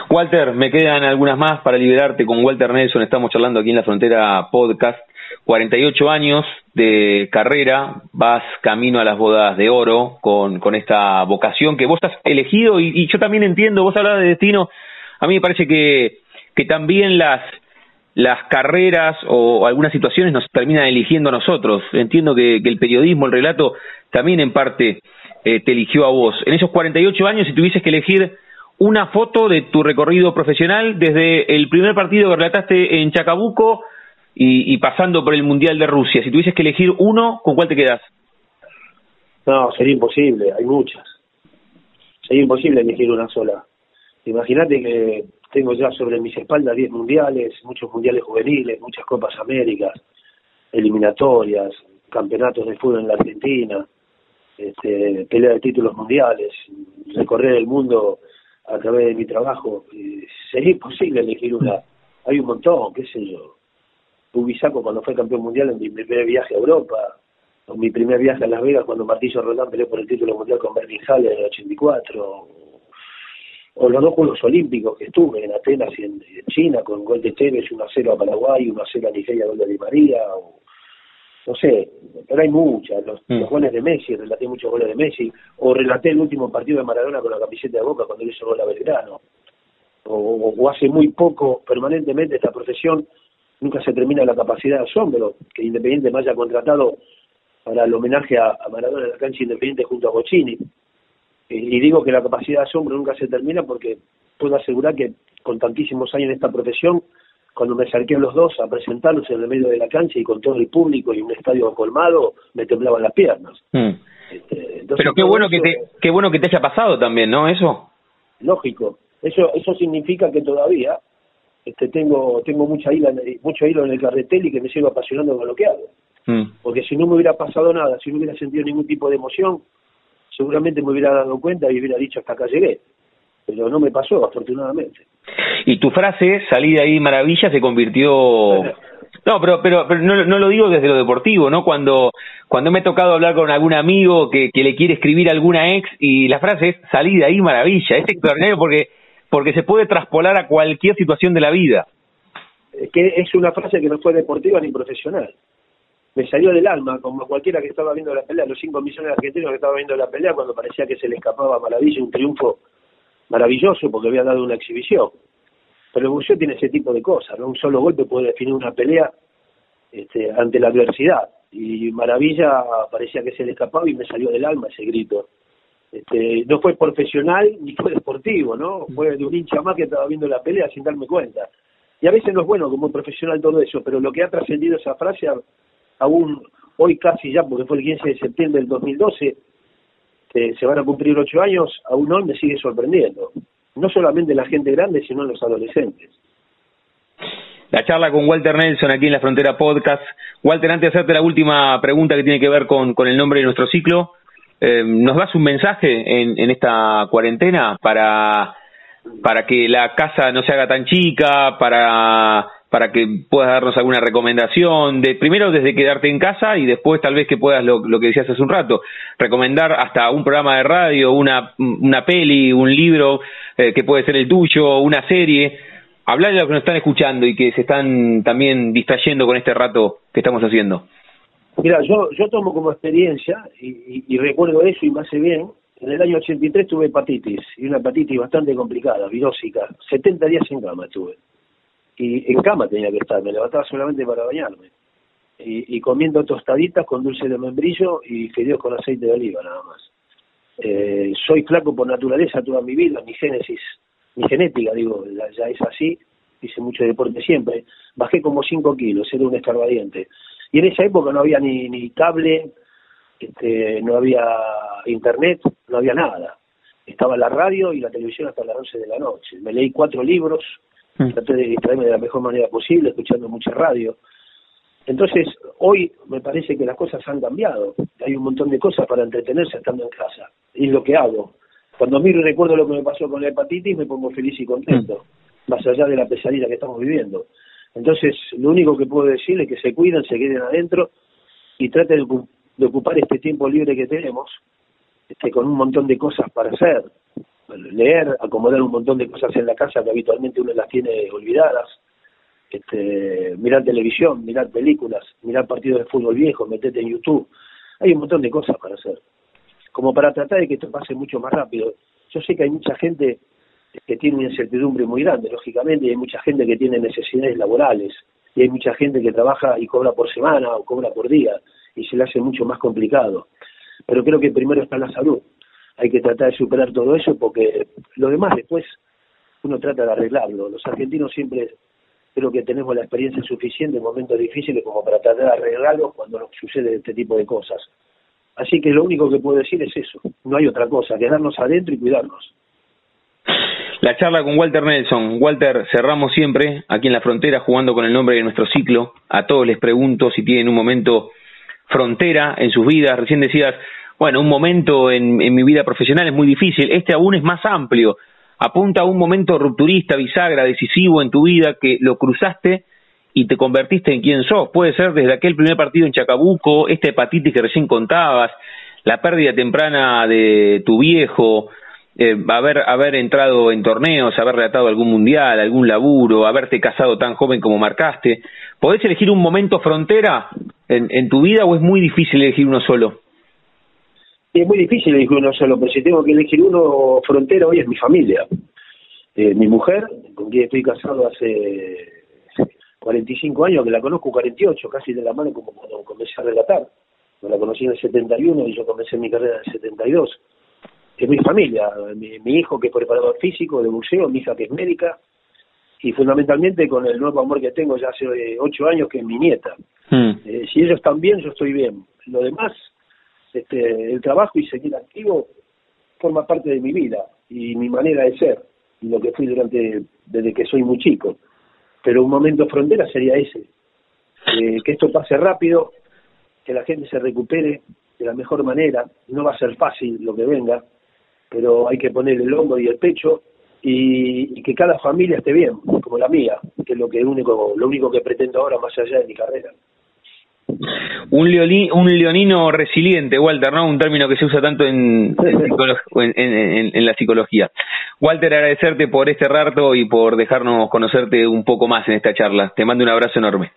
Walter, me quedan algunas más para liberarte con Walter Nelson. Estamos charlando aquí en la Frontera Podcast. 48 años de carrera, vas camino a las bodas de oro con, con esta vocación que vos has elegido y, yo también entiendo, vos hablabas de destino, a mí me parece que, que también las, las carreras o algunas situaciones nos terminan eligiendo a nosotros. Entiendo que, que el periodismo, el relato, también en parte eh, te eligió a vos. En esos 48 años, si tuvieses que elegir una foto de tu recorrido profesional desde el primer partido que relataste en Chacabuco y, y pasando por el Mundial de Rusia, si tuvieses que elegir uno, ¿con cuál te quedas? No, sería imposible, hay muchas. Sería imposible elegir una sola. Imagínate que tengo ya sobre mis espaldas 10 mundiales, muchos mundiales juveniles, muchas Copas Américas, eliminatorias, campeonatos de fútbol en la Argentina, este, pelea de títulos mundiales, recorrer el mundo a través de mi trabajo. Sería imposible elegir una. Hay un montón, qué sé yo. Ubisaco cuando fue campeón mundial en mi primer viaje a Europa, o mi primer viaje a Las Vegas cuando Martillo Rodán peleó por el título mundial con Bernie Haller en el 84, o los dos Juegos Olímpicos que estuve en Atenas y en, China con gol de Tevez, 1 a 0 a Paraguay, 1 a 0 a Nigeria, gol de Di María, o, no sé, pero hay muchas, los, mm. los, goles de Messi, relaté muchos goles de Messi, o relaté el último partido de Maradona con la camiseta de Boca cuando le hizo gol a Belgrano, o, o, hace muy poco, permanentemente esta profesión, nunca se termina la capacidad de asombro, que Independiente me haya contratado para el homenaje a, a Maradona en la cancha Independiente junto a Bocini, y digo que la capacidad de asombro nunca se termina porque puedo asegurar que con tantísimos años en esta profesión, cuando me acerqué a los dos a presentarlos en el medio de la cancha y con todo el público y un estadio colmado, me temblaban las piernas. Mm. Este, Pero qué bueno que te qué bueno que te haya pasado también, ¿no? Eso. Lógico. Eso eso significa que todavía este tengo tengo mucha hilo mucho hilo en el carretel y que me sigo apasionando con lo que hago. Mm. Porque si no me hubiera pasado nada, si no hubiera sentido ningún tipo de emoción, seguramente me hubiera dado cuenta y hubiera dicho hasta acá llegué. Pero no me pasó, afortunadamente. Y tu frase, salí de ahí maravilla, se convirtió... No, pero, pero, pero no, no, lo digo desde lo deportivo, ¿no? Cuando, cuando me ha tocado hablar con algún amigo que, que le quiere escribir a alguna ex y la frase es salí de ahí maravilla. Es extraordinario porque, porque se puede traspolar a cualquier situación de la vida. Que es una frase que no fue deportiva ni profesional me salió del alma, como cualquiera que estaba viendo la pelea, los 5 millones de argentinos que estaban viendo la pelea cuando parecía que se le escapaba maravilla, un triunfo maravilloso porque había dado una exhibición. Pero el boxeo tiene ese tipo de cosas, ¿no? Un solo golpe puede definir una pelea este, ante la adversidad. Y Maravilla parecía que se le escapaba y me salió del alma ese grito. Este, no fue profesional ni fue deportivo, ¿no? Fue de un hincha más que estaba viendo la pelea sin darme cuenta. Y a veces no es bueno como profesional todo eso, pero lo que ha trascendido esa frase aún hoy casi ya, porque fue el 15 de septiembre del 2012, se van a cumplir ocho años, aún hoy me sigue sorprendiendo. No solamente la gente grande, sino los adolescentes. La charla con Walter Nelson aquí en la Frontera Podcast. Walter, antes de hacerte la última pregunta que tiene que ver con, con el nombre de nuestro ciclo, eh, ¿nos das un mensaje en, en esta cuarentena para, para que la casa no se haga tan chica, para para que puedas darnos alguna recomendación, de primero desde quedarte en casa y después tal vez que puedas, lo, que decías hace un rato, recomendar hasta un programa de radio, una, una peli, un libro eh, que puede ser el tuyo, una serie, hablar de lo que nos están escuchando y que se están también distrayendo con este rato que estamos haciendo. Mira, yo, yo tomo como experiencia, y, y, recuerdo eso y me hace bien, en el año 83 tuve hepatitis, y una hepatitis bastante complicada, virósica, 70 días en cama tuve y en cama tenía que estar, me levantaba solamente para bañarme. Y, comiendo tostaditas con dulce de membrillo y fideos con aceite de oliva nada más. Eh, soy flaco por naturaleza toda mi vida, mi génesis, mi genética, digo, ya es así, hice mucho deporte siempre. Bajé como 5 kilos, era un escarbadiente. Y en esa época no había ni, ni cable, este, no había internet, no había nada. Estaba la radio y la televisión hasta las 11 de la noche. Me leí cuatro libros, Mm. traté de distraerme de la mejor manera posible, escuchando mucha radio. Entonces, hoy me parece que las cosas han cambiado. Hay un montón de cosas para entretenerse estando en casa. Y es lo que hago. Cuando miro y recuerdo lo que me pasó con la hepatitis, me pongo feliz y contento, mm. más allá de la pesadilla que estamos viviendo. Entonces, lo único que puedo decir es que se cuiden, se queden adentro y traten de, ocupar este tiempo libre que tenemos este, con un montón de cosas para hacer, leer, acomodar un montón de cosas en la casa que habitualmente uno las tiene olvidadas, este, mirar televisión, mirar películas, mirar partidos de fútbol viejo, meterte en YouTube. Hay un montón de cosas para hacer, como para tratar de que esto pase mucho más rápido. Yo sé que hay mucha gente que tiene una incertidumbre muy grande, lógicamente, y hay mucha gente que tiene necesidades laborales, y hay mucha gente que trabaja y cobra por semana o cobra por día, y se le hace mucho más complicado. Pero creo que primero está la salud. Hay que tratar de superar todo eso porque lo demás después uno trata de arreglarlo. Los argentinos siempre creo que tenemos la experiencia suficiente en momentos difíciles como para tratar de arreglarlo cuando sucede este tipo de cosas. Así que lo único que puedo decir es eso, no hay otra cosa, quedarnos adentro y cuidarnos. La charla con Walter Nelson. Walter, cerramos siempre aquí en la frontera jugando con el nombre de nuestro ciclo. A todos les pregunto si tienen un momento frontera en sus vidas. Recién decías, bueno, un momento en, mi vida profesional es muy difícil. Este aún es más amplio apunta a un momento rupturista, bisagra, decisivo en tu vida que lo cruzaste y te convertiste en quien sos. Puede ser desde aquel primer partido en Chacabuco, esta hepatitis que recién contabas, la pérdida temprana de tu viejo, eh, haber, haber entrado en torneos, haber relatado algún mundial, algún laburo, haberte casado tan joven como marcaste. ¿Podés elegir un momento frontera en, tu vida o es muy difícil elegir uno solo? es muy difícil elegir uno solo, pero si tengo que elegir uno frontera hoy es mi familia. Eh, mi mujer, con quien estoy casado hace 45 años, que la conozco 48, casi de la mano como cuando comencé a relatar. la conocí en el 71 y yo comencé mi carrera en el 72. Es mi familia, mi, hijo que es preparador físico de museo, mi hija que es médica, y fundamentalmente con el nuevo amor que tengo ya hace ocho años, que es mi nieta. Hmm. Eh, si ellos están bien, yo estoy bien. Lo demás este, el trabajo y seguir activo forma parte de mi vida y mi manera de ser y lo que fui durante desde que soy muy chico. Pero un momento frontera sería ese, eh, que esto pase rápido, que la gente se recupere de la mejor manera. No va a ser fácil lo que venga, pero hay que poner el hombro y el pecho y, y, que cada familia esté bien, como la mía, que es lo que único, lo único que pretendo ahora más allá de mi carrera. Un, un leonino resiliente, Walter, ¿no? Un término que se usa tanto en, en, la psicología. Walter, agradecerte por este rato y por dejarnos conocerte un poco más en esta charla. Te mando un abrazo enorme.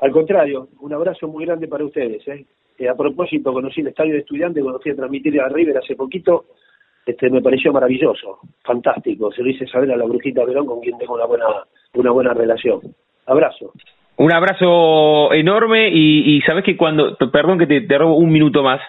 Al contrario, un abrazo muy grande para ustedes. ¿eh? eh a propósito, conocí el estadio de estudiantes cuando fui a transmitir a River hace poquito. Este, me pareció maravilloso, fantástico. Se lo hice saber a la brujita Verón con quien tengo una buena, una buena relación. Abrazo. Un abrazo enorme y, y sabes que cuando, perdón que te, robo un minuto más,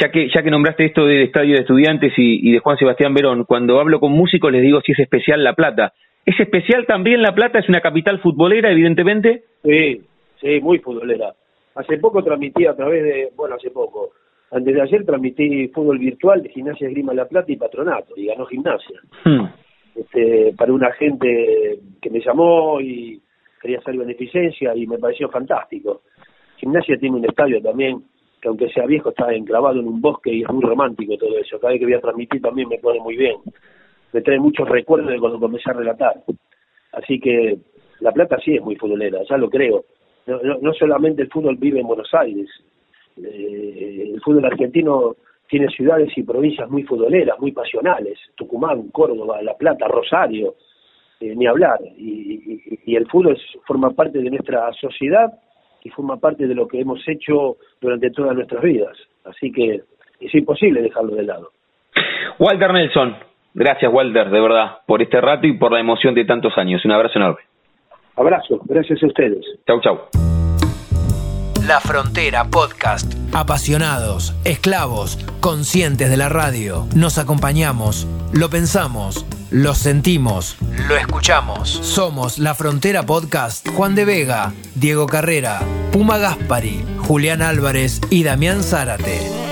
ya que, ya que nombraste esto del estadio de estudiantes y, de Juan Sebastián Verón, cuando hablo con músicos les digo si es especial La Plata. ¿Es especial también La Plata? ¿Es una capital futbolera, evidentemente? Sí, sí, muy futbolera. Hace poco transmití a través de, bueno, hace poco, antes de ayer transmití fútbol virtual de Gimnasia Esgrima La Plata y Patronato, y ganó Gimnasia. Hmm. Este, para una gente que me llamó y quería hacer beneficencia y me pareció fantástico. Gimnasia tiene un estadio también que aunque sea viejo está enclavado en un bosque y es muy romántico todo eso. Cada vez que voy a transmitir también me pone muy bien. Me trae muchos recuerdos de cuando comencé a relatar. Así que La Plata sí es muy futbolera, ya lo creo. No, no, solamente el fútbol vive en Buenos Aires, eh, el fútbol argentino tiene ciudades y provincias muy futboleras, muy pasionales, Tucumán, Córdoba, La Plata, Rosario, eh, ni hablar. Y, y, el fútbol forma parte de nuestra sociedad y forma parte de lo que hemos hecho durante todas nuestras vidas. Así que es imposible dejarlo de lado. Walter Nelson, gracias Walter, de verdad, por este rato y por la emoción de tantos años. Un abrazo enorme. Abrazo, gracias a ustedes. Chau, chau. La Frontera Podcast. Apasionados, esclavos, conscientes de la radio. Nos acompañamos, lo pensamos lo sentimos, lo escuchamos. Somos La Frontera Podcast. Juan de Vega, Diego Carrera, Puma Gaspari, Julián Álvarez y Damián Zárate.